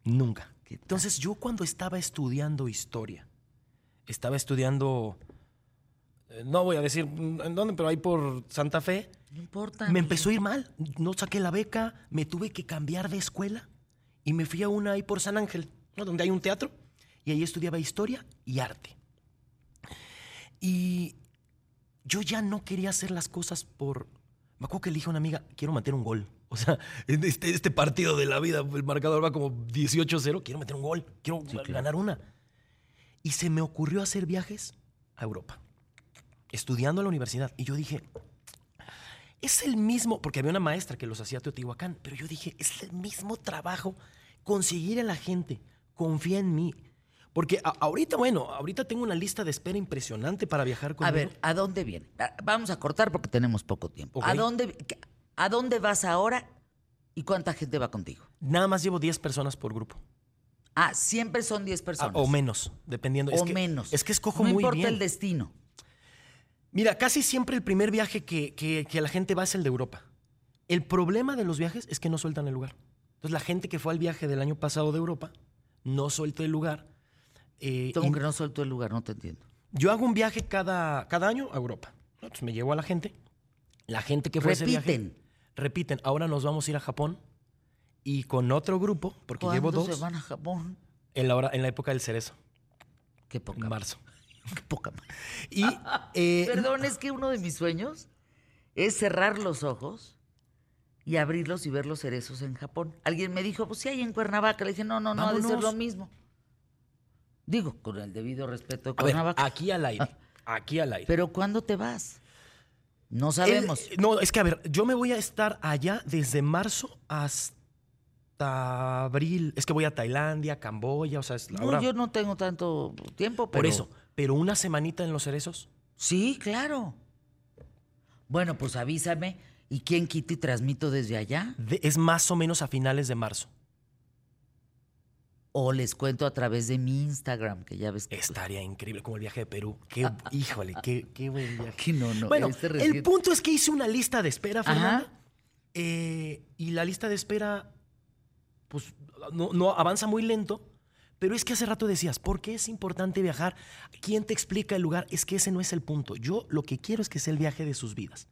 Nunca. Entonces yo cuando estaba estudiando historia, estaba estudiando, eh, no voy a decir en dónde, pero ahí por Santa Fe, No importa. me empezó a ir mal. No saqué la beca, me tuve que cambiar de escuela y me fui a una ahí por San Ángel, ¿no? donde hay un teatro, y ahí estudiaba historia y arte. Y yo ya no quería hacer las cosas por... Me acuerdo que le dije a una amiga, quiero meter un gol. O sea, en este, este partido de la vida, el marcador va como 18-0, quiero meter un gol, quiero ganar una. Y se me ocurrió hacer viajes a Europa, estudiando en la universidad. Y yo dije, es el mismo, porque había una maestra que los hacía a Teotihuacán, pero yo dije, es el mismo trabajo conseguir a la gente, confía en mí. Porque a- ahorita, bueno, ahorita tengo una lista de espera impresionante para viajar A conmigo. ver, ¿a dónde viene? Vamos a cortar porque tenemos poco tiempo. ¿A, dónde, ¿A dónde vas ahora y cuánta gente va contigo? Nada más llevo 10 personas por grupo. Ah, siempre son 10 Ah, personas. o menos, dependiendo. Es o que- menos. Es que escojo no muy importa bien. el destino. Mira, casi siempre el primer viaje que, que- que la gente va es el de Europa. El problema de los viajes es que no sueltan el lugar. Entonces, la gente que fue al viaje del año pasado de Europa no suelta el lugar. Eh, Como y que no suelto el lugar, no te entiendo. Yo hago un viaje cada, cada año a Europa. Entonces, me llevo a la gente. La gente que fue a ese viaje. Repiten. Repiten. Ahora nos vamos a ir a Japón. Y con otro grupo, porque llevo ¿Cuándo dos. se van a Japón? En la, hora, en la época del cerezo. Qué poca. En marzo. Qué poca. Y. eh, Perdón, es que uno de mis sueños es cerrar los ojos y abrirlos y ver los cerezos en Japón. Alguien me dijo, pues sí hay en Cuernavaca. Le dije, no, no, no, ha de ser Vámonos. lo mismo. Digo, con el debido respeto de a ver, Cuernavaca. aquí al aire. Aquí al aire. Pero ¿cuándo te vas? No sabemos. El- no, es que a ver, yo me voy a estar allá desde marzo hasta abril. Es que voy a Tailandia, Camboya, o sea, es no, ahora- yo no tengo tanto tiempo, pero... Por eso. Pero una semanita en los cerezos. Sí, claro. Bueno, pues avísame. ¿Y quién quita y transmito desde allá? de- es más o menos a finales de marzo. O les cuento a través de mi Instagram, que ya ves que... Estaría increíble, como el viaje de Perú. Qué, híjole, qué, qué buen viaje. Que no, no, bueno, este el punto es que hice una lista de espera. Fernanda. eh, y la lista de espera, pues, no, no avanza muy lento. Pero es que hace rato decías, ¿por qué es importante viajar? ¿Quién te explica el lugar? Es que ese no es el punto. Yo lo que quiero es que sea el viaje de sus vidas.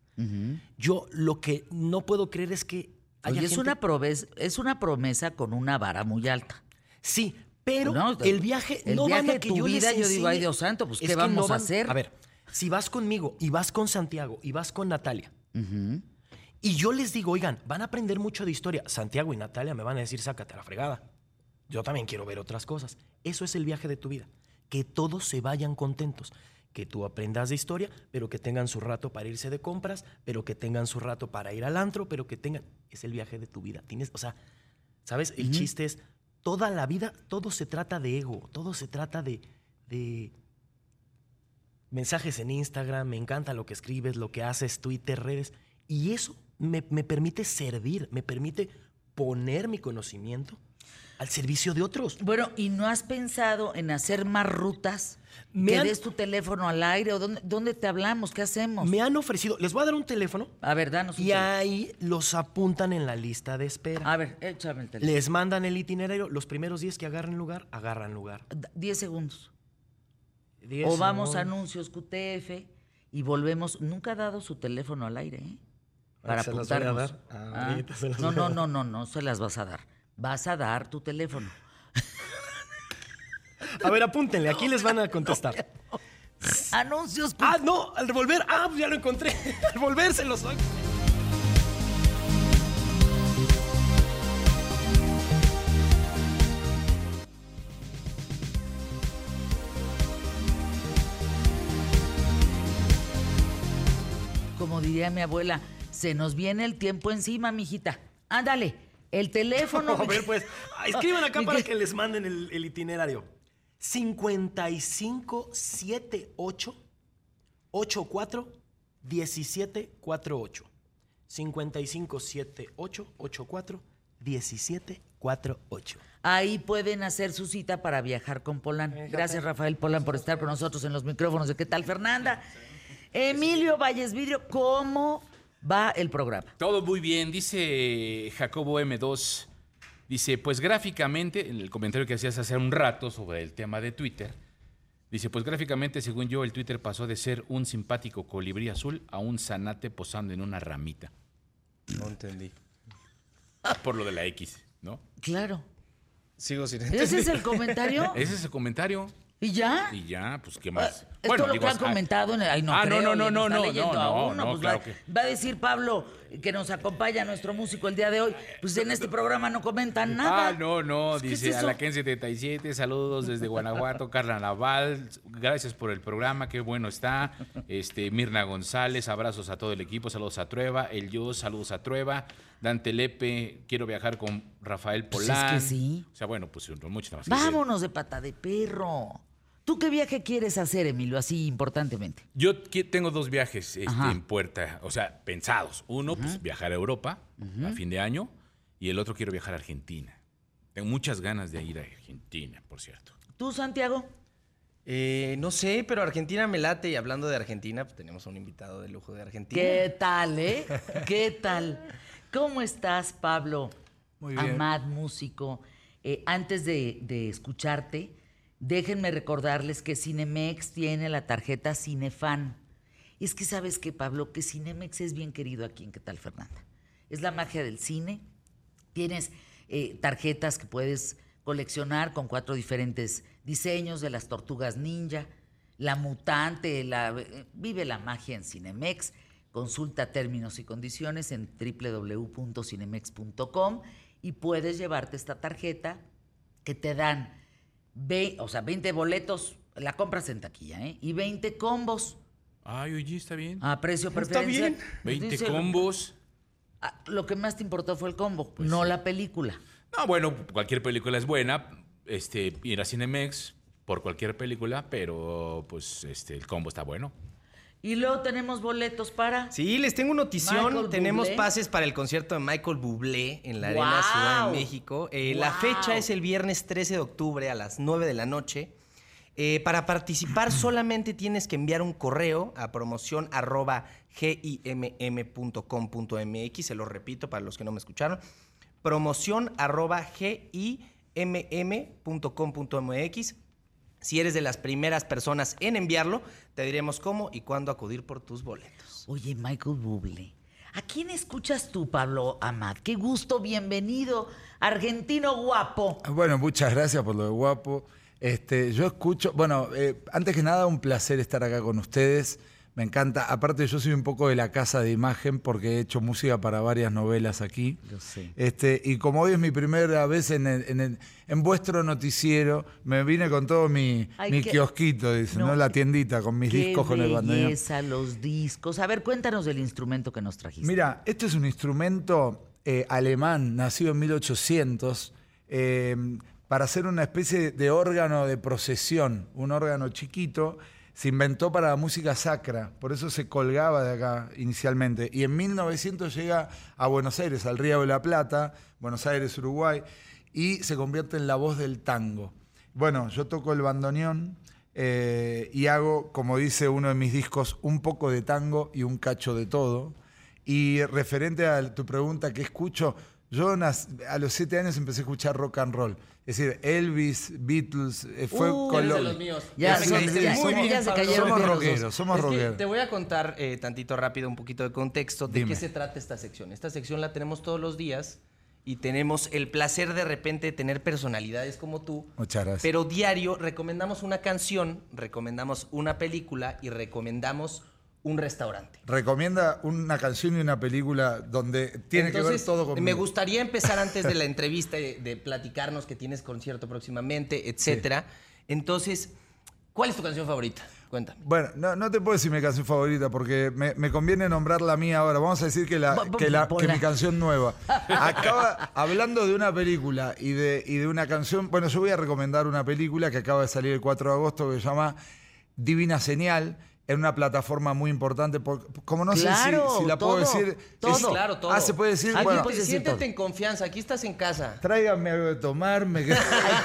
Yo lo que no puedo creer es que haya Oye, es gente- una, proves- es una promesa con una vara muy alta. Sí, pero No, el viaje el no viaje van a que tu yo les vida, yo digo, ay, Dios santo, pues, Es ¿qué vamos a van- hacer? A ver, si vas conmigo y vas con Santiago y vas con Natalia y yo les digo, oigan, van a aprender mucho de historia, Santiago y Natalia me van a decir, sácate a la fregada. Yo también quiero ver otras cosas. Eso es el viaje de tu vida. Que todos se vayan contentos. Que tú aprendas de historia, pero que tengan su rato para irse de compras, pero que tengan su rato para ir al antro, pero que tengan... Es el viaje de tu vida. Tienes, o sea, ¿sabes? El chiste es, toda la vida, todo se trata de ego, todo se trata de, de mensajes en Instagram, me encanta lo que escribes, lo que haces, Twitter, redes, y eso me, me permite servir, me permite poner mi conocimiento al servicio de otros. Bueno, ¿y no has pensado en hacer más rutas? Me que han- des tu teléfono al aire o dónde, dónde te hablamos, ¿qué hacemos? Me han ofrecido, les voy a dar un teléfono. A ver, danos un Y teléfono. ahí los apuntan en la lista de espera. A ver, échame el teléfono. Les mandan el itinerario, los primeros 10 que agarren lugar, agarran lugar. Da- 10 segundos. 10 o vamos a anuncios QTF y volvemos. Nunca ha dado su teléfono al aire, ¿eh? Para se las voy a apuntarnos. dar. Ah, Ahorita se las no, voy a no, no, no, no se las vas a dar. Vas a dar tu teléfono. A ver, apúntenle, aquí les van a contestar. Anuncios. Ah, no, al volver. Ah, pues ya lo encontré. Al volver se los doy. Como diría mi abuela, se nos viene el tiempo encima, mijita. Ándale, el teléfono. A ver, pues, escriban acá ¿Y para que les manden el, el itinerario. 5578 84 1748. 5578 84 1748. Ahí pueden hacer su cita para viajar con Polán. Gracias, Rafael Polán, por estar con nosotros en los micrófonos de ¿Qué tal, Fernanda? Emilio Valles Vidrio, ¿cómo va el programa? Todo muy bien, dice Jacobo M2. Dice, pues gráficamente, en el comentario que hacías hace un rato sobre el tema de Twitter, dice, pues gráficamente, según yo, el Twitter pasó de ser un simpático colibrí azul a un zanate posando en una ramita. No entendí. Por lo de la X, ¿no? Claro. Sigo sin ¿Ese es el comentario? Ese es el comentario. ¿Y ya? Y ya, pues, ¿qué más? Es todo lo que han ah, comentado en el... Ay, no ah, no, creo, no, no, no, no, a no, uno, no, pues claro va, que- va a decir Pablo, que nos acompaña nuestro músico el día de hoy, pues en este programa no comentan nada. Ah, no, no, ¿Qué es dice eso? Alaquén 77, saludos desde Guanajuato, Carla Naval, gracias por el programa, qué bueno está. Este, Mirna González, abrazos a todo el equipo, saludos a Trueba, el yo, saludos a Trueba, Dante Lepe, quiero viajar con Rafael Pues es Polán. que sí. O sea, bueno, pues muchas gracias. Vámonos de pata de perro. ¿Tú qué viaje quieres hacer, Emilio, así importantemente? Yo tengo dos viajes este, en puerta, o sea, pensados. Uno, pues viajar a Europa a fin de año y el otro quiero viajar a Argentina. Tengo muchas ganas de ir a Argentina, por cierto. ¿Tú, Santiago? Eh, no sé, pero Argentina me late. Y hablando de Argentina, pues tenemos a un invitado de lujo de Argentina. ¿Qué tal, eh? ¿Qué tal? ¿Cómo estás, Pablo? Muy bien. Amad, músico. Eh, antes de, de escucharte, déjenme recordarles que Cinemex tiene la tarjeta Cinefan. Es que sabes que, Pablo, que Cinemex es bien querido aquí en ¿Qué tal, Fernanda? Es la magia del cine. Tienes eh, tarjetas que puedes coleccionar con cuatro diferentes diseños de las tortugas ninja, la mutante, eh, vive la magia en Cinemex. Consulta términos y condiciones en www.cinemex.com y puedes llevarte esta tarjeta que te dan, ve- o sea, 20 boletos, la compras en taquilla, ¿eh? Y 20 combos Ay, oye, está bien. a precio Está preferencial. bien. 20 Dice- combos. Ah, Lo que más te importó fue el combo, Pues no la película. No, bueno, cualquier película es buena. Este, ir a Cinemex por cualquier película, pero pues este, el combo está bueno. Y luego tenemos boletos para. Sí, les tengo notición. Tenemos pases para el concierto de Michael Bublé en la Arena Ciudad de México. Eh, La fecha es el viernes 13 de octubre a las 9 de la noche. Eh, para participar solamente tienes que enviar un correo a promoción arroba gimm.com.mx. Se lo repito para los que no me escucharon. Promoción arroba gimm.com.mx. Si eres de las primeras personas en enviarlo, te diremos cómo y cuándo acudir por tus boletos. Oye, Michael Bublé. ¿A quién escuchas tú, Pablo Amad? Qué gusto, bienvenido. Argentino guapo. Bueno, muchas gracias por lo de guapo. Este, yo escucho, bueno, eh, antes que nada, un placer estar acá con ustedes. Me encanta. Aparte, yo soy un poco de la casa de imagen porque he hecho música para varias novelas aquí. Yo sé. Este, y como hoy es mi primera vez en, el- en, el- en vuestro noticiero, me vine con todo mi, Ay, mi qué- kiosquito, dice, ¿no? No, La tiendita con mis Qué discos con el bandoneón. belleza, los discos. A ver, cuéntanos del instrumento que nos trajiste. Mira, este es un instrumento eh, alemán, nacido en 1800, eh, para hacer una especie de órgano de procesión, un órgano chiquito. Se inventó para la música sacra, por eso se colgaba de acá inicialmente. Y en 1900 llega a Buenos Aires, al Río de la Plata, Buenos Aires, Uruguay. y se convierte en la voz del tango. Bueno, yo toco el bandoneón eh, y hago, como dice uno de mis discos, un poco de tango y un cacho de todo. Y referente a tu pregunta, ¿qué escucho? Yo a los siete años empecé a escuchar rock and roll. Es decir, Elvis, Beatles, eh, fue Uh, con los míos. Ya se- ya muy bien, ya se cayeron Somos rockeros, somos rockeros. te voy a contar eh, tantito rápido, un poquito de contexto de Dime. qué se trata esta sección. Esta sección la tenemos todos los días y tenemos el placer de repente de tener personalidades como tú. Muchas gracias. Pero diario recomendamos una canción, recomendamos una película y recomendamos un restaurante. Recomienda una canción y una película donde tiene que ver todo conmigo. Me gustaría empezar antes de la entrevista de, de platicarnos que tienes concierto próximamente, etcétera. Entonces, ¿cuál es tu canción favorita? Cuéntame. Bueno, no, no te puedo decir mi canción favorita porque me, me conviene nombrar la mía ahora. Vamos a decir que, la, que, la- que ponla. mi canción nueva. Acaba, hablando de una película y de, y de una canción, bueno, yo voy a recomendar una película que acaba de salir el 4 de agosto que se llama Divina Señal. En una plataforma muy importante, por- como no Claro, sé si, si la puedo todo, decir. todo. es- Claro, todo. Ah, se puede decir. Aquí Bueno, te- siéntete en confianza, aquí estás en casa. Tráiganme algo de tomar. Me... Ay,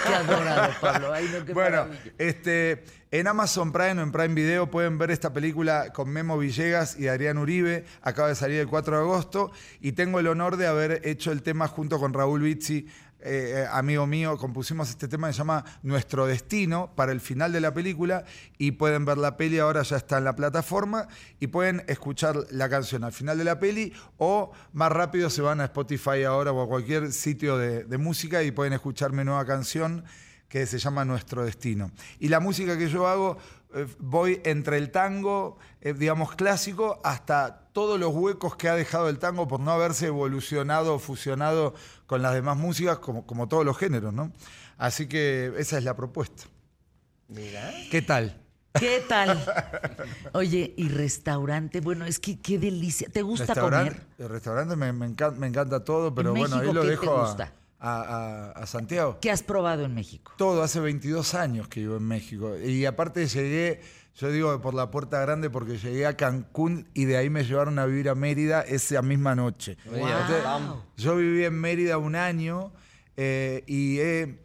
qué adorado, Pablo. Ay, no, qué bueno, maravilla. este, en Amazon Prime o en Prime Video pueden ver esta película con Memo Villegas y Adrián Uribe. Acaba de salir el 4 de agosto y tengo el honor de haber hecho el tema junto con Raúl Bizzi. Eh, amigo mío, compusimos este tema que se llama Nuestro Destino para el final de la película y pueden ver la peli, ahora ya está en la plataforma y pueden escuchar la canción al final de la peli o más rápido se van a Spotify ahora o a cualquier sitio de, música y pueden escuchar mi nueva canción que se llama Nuestro Destino. Y la música que yo hago, eh, voy entre el tango, eh, digamos, clásico, hasta todos los huecos que ha dejado el tango por no haberse evolucionado o fusionado con las demás músicas, como, como todos los géneros, ¿no? Así que esa es la propuesta. Mira. ¿Qué tal? ¿Qué tal? Oye, y restaurante, bueno, es que qué delicia. ¿Te gusta Restaurante- comer? El restaurante me, me encanta, me encanta todo, pero ¿En bueno, ahí lo qué dejo a- gusta? a- a- a Santiago. ¿Qué has probado en México? Todo, hace 22 años que vivo en México. Y aparte llegué, yo digo por la puerta grande porque llegué a Cancún y de ahí me llevaron a vivir a Mérida esa misma noche. Wow. Entonces, yo viví en Mérida un año eh, y he,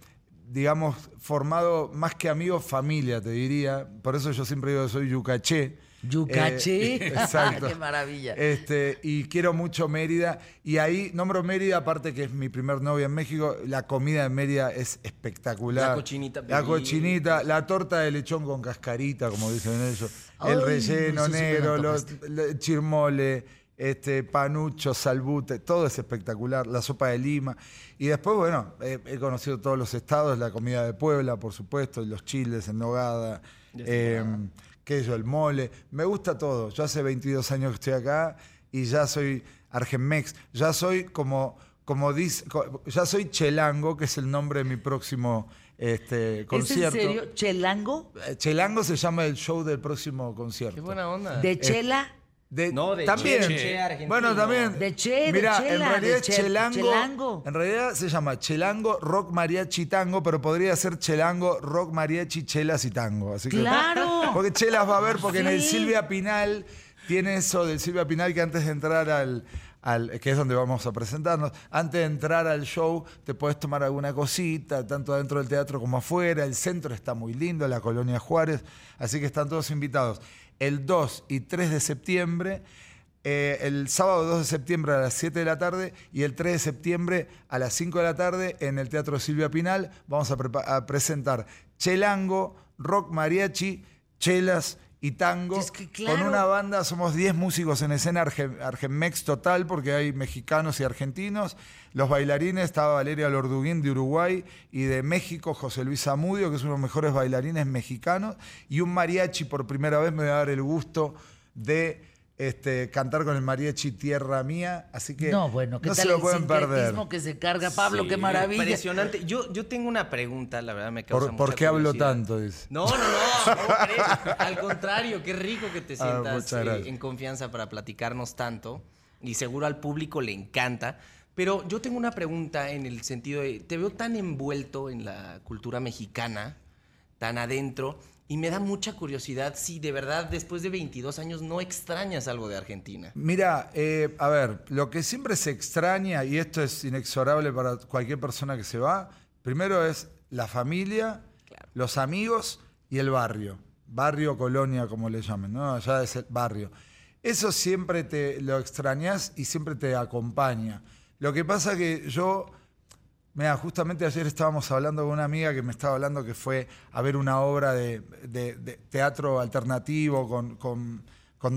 digamos, formado más que amigos, familia, te diría. Por eso yo siempre digo que soy yucaché. Yucaché. Eh, exacto. Qué maravilla. Este, y quiero mucho Mérida. Y ahí nombro Mérida, aparte que es mi primer novia en México. La comida de Mérida es espectacular. La cochinita La cochinita, la torta de lechón con cascarita, como dicen ellos. El relleno negro, lo los, le- chirmole, este, panucho, salbute, todo es espectacular. La sopa de lima. Y después, bueno, he, he conocido todos los estados, la comida de Puebla, por supuesto, y los chiles en nogada. Eh, qué sé yo, el mole. Me gusta todo. Yo hace 22 años que estoy acá y ya soy argenmex. Ya soy como, como dice, ya soy chelango, que es el nombre de mi próximo este, ¿Es en concierto. serio? ¿Chelango? Eh, Chelango se llama el show del próximo concierto. Qué buena onda. ¿De chela? De- No, de también. Che, Che argentino. bueno, también. De Che, de Mira, en realidad de es Che- Chelango, Chelango. En realidad se llama Chelango Rock Mariachi Tango, pero podría ser Chelango Rock Mariachi Chelas y Tango. Así que, ¡Claro! Porque Chelas va a haber, porque en el. Silvia Pinal tiene eso del Silvia Pinal que antes de entrar al, al- que es donde vamos a presentarnos, antes de entrar al show te puedes tomar alguna cosita, tanto adentro del teatro como afuera. El centro está muy lindo, la colonia Juárez, así que están todos invitados. El 2 y 3 de septiembre. eh, el sábado 2 de septiembre a las 7 de la tarde y el 3 de septiembre a las 5 de la tarde en el Teatro Silvia Pinal vamos a, a presentar Chelango, Rock Mariachi, Chelas y Tango. Es que claro. Con una banda, somos 10 músicos en escena, Arge- Argenmex total, porque hay mexicanos y argentinos. Los bailarines, estaba Valeria Lorduguín de Uruguay y de México, José Luis Zamudio, que es uno de los mejores bailarines mexicanos. Y un mariachi, por primera vez me voy a dar el gusto de este, cantar con el mariachi Tierra Mía. Así que No, bueno, ¿qué no tal se lo el pueden perder. que se carga Pablo? ¡Qué maravilla! Impresionante. Yo, yo tengo una pregunta, la verdad me causa ¿Por, por mucha qué hablo tanto? Dice. No, no, no. Al contrario, qué rico que te Ah, sientas eh, gracias. en confianza para platicarnos tanto. Y seguro al público le encanta. Pero yo tengo una pregunta en el sentido de, te veo tan envuelto en la cultura mexicana, tan adentro, Y me da mucha curiosidad si de verdad después de 22 años no extrañas algo de Argentina. Mira, eh, a ver, lo que siempre se extraña, y esto es inexorable para cualquier persona que se va, primero es la familia, los amigos y el barrio. Barrio, colonia, como le llamen, ¿no? Allá es el barrio. Eso siempre te lo extrañas y siempre te acompaña. Lo que pasa que yo, mira, justamente ayer estábamos hablando con una amiga que me estaba hablando que fue a ver una obra de, teatro alternativo con,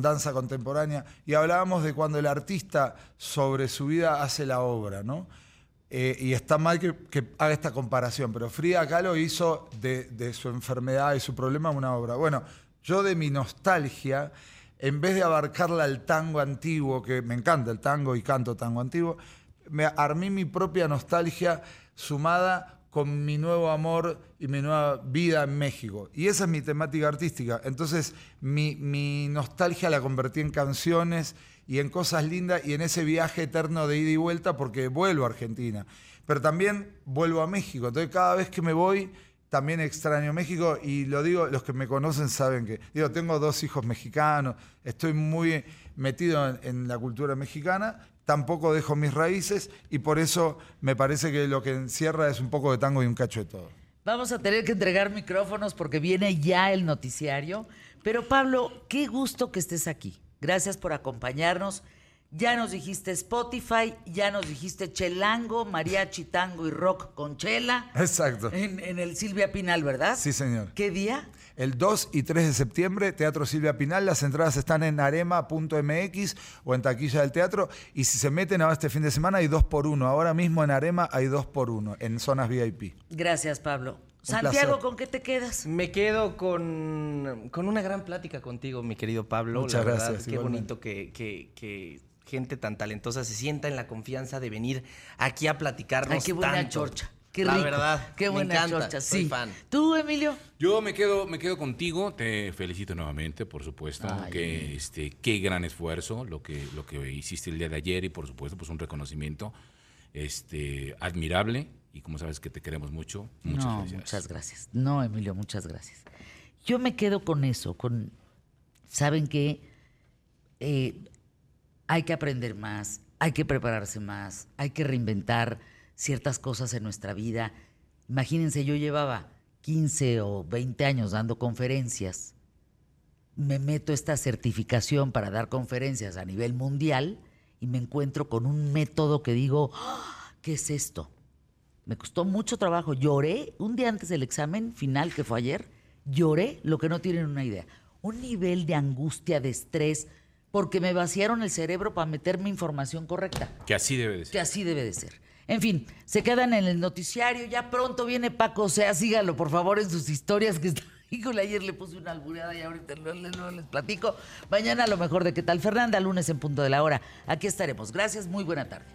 danza contemporánea y hablábamos de cuando el artista sobre su vida hace la obra, ¿no? Eh, y está mal que, que haga esta comparación, pero Frida Kahlo hizo de, de su enfermedad y su problema una obra. Bueno, yo de mi nostalgia, en vez de abarcarla al tango antiguo, que me encanta el tango y canto tango antiguo, me armé mi propia nostalgia sumada con mi nuevo amor y mi nueva vida en México. Y esa es mi temática artística. Entonces, mi, mi nostalgia la convertí en canciones y en cosas lindas y en ese viaje eterno de ida y vuelta porque vuelvo a Argentina. Pero también vuelvo a México. Entonces, cada vez que me voy, también extraño México y lo digo, los que me conocen saben que, digo, tengo dos hijos mexicanos, estoy muy metido en, en la cultura mexicana, tampoco dejo mis raíces y por eso me parece que lo que encierra es un poco de tango y un cacho de todo. Vamos a tener que entregar micrófonos porque viene ya el noticiario. Pero Pablo, qué gusto que estés aquí. Gracias por acompañarnos. Ya nos dijiste Spotify, ya nos dijiste Chelango, mariachi, tango y rock con chela. Exacto. En, en el Silvia Pinal, ¿verdad? Sí, señor. ¿Qué día? El 2 y 3 de septiembre, Teatro Silvia Pinal. Las entradas están en arema.mx o en taquilla del teatro. Y si se meten ahora este fin de semana, hay dos por uno. Ahora mismo en Arema hay dos por uno, en zonas VIP. Gracias, Pablo. Un Santiago, placer. ¿con qué te quedas? Me quedo con, con una gran plática contigo, mi querido Pablo. Muchas La verdad, gracias, Qué igualmente. bonito que, que- que gente tan talentosa se sienta en la confianza de venir aquí a platicarnos Ay, qué buena tanto. chorcha. Qué La rico. verdad, Qué me buena encanta, chorcha. soy Sí. fan. ¿Tú, Emilio? Yo me quedo, me quedo contigo, te felicito nuevamente, por supuesto, Ay. que este, qué gran esfuerzo lo que, lo que hiciste el día de ayer y por supuesto, pues un reconocimiento este, admirable y como sabes que te queremos mucho, muchas no, felicidades. muchas gracias. No, Emilio, muchas gracias. Yo me quedo con eso, con, saben que hay que aprender más, hay que prepararse más, hay que reinventar ciertas cosas en nuestra vida. Imagínense, yo llevaba 15 o 20 años dando conferencias, me meto esta certificación para dar conferencias a nivel mundial y me encuentro con un método que digo, "Ah, ¿qué es esto? Me costó mucho trabajo. Lloré un día antes del examen final, que fue ayer. Lloré lo que no tienen una idea. Un nivel de angustia, de estrés, porque me vaciaron el cerebro para meterme información correcta. Que así debe de ser. Que así debe de ser. En fin, se quedan en el noticiario. Ya pronto viene Paco. O sea, síganlo, por favor, en sus historias que. Híjole, ayer le puse una albureada y ahorita no, no- les platico. Mañana lo mejor de qué tal Fernanda, lunes en punto de la hora. Aquí estaremos. Gracias, muy buena tarde.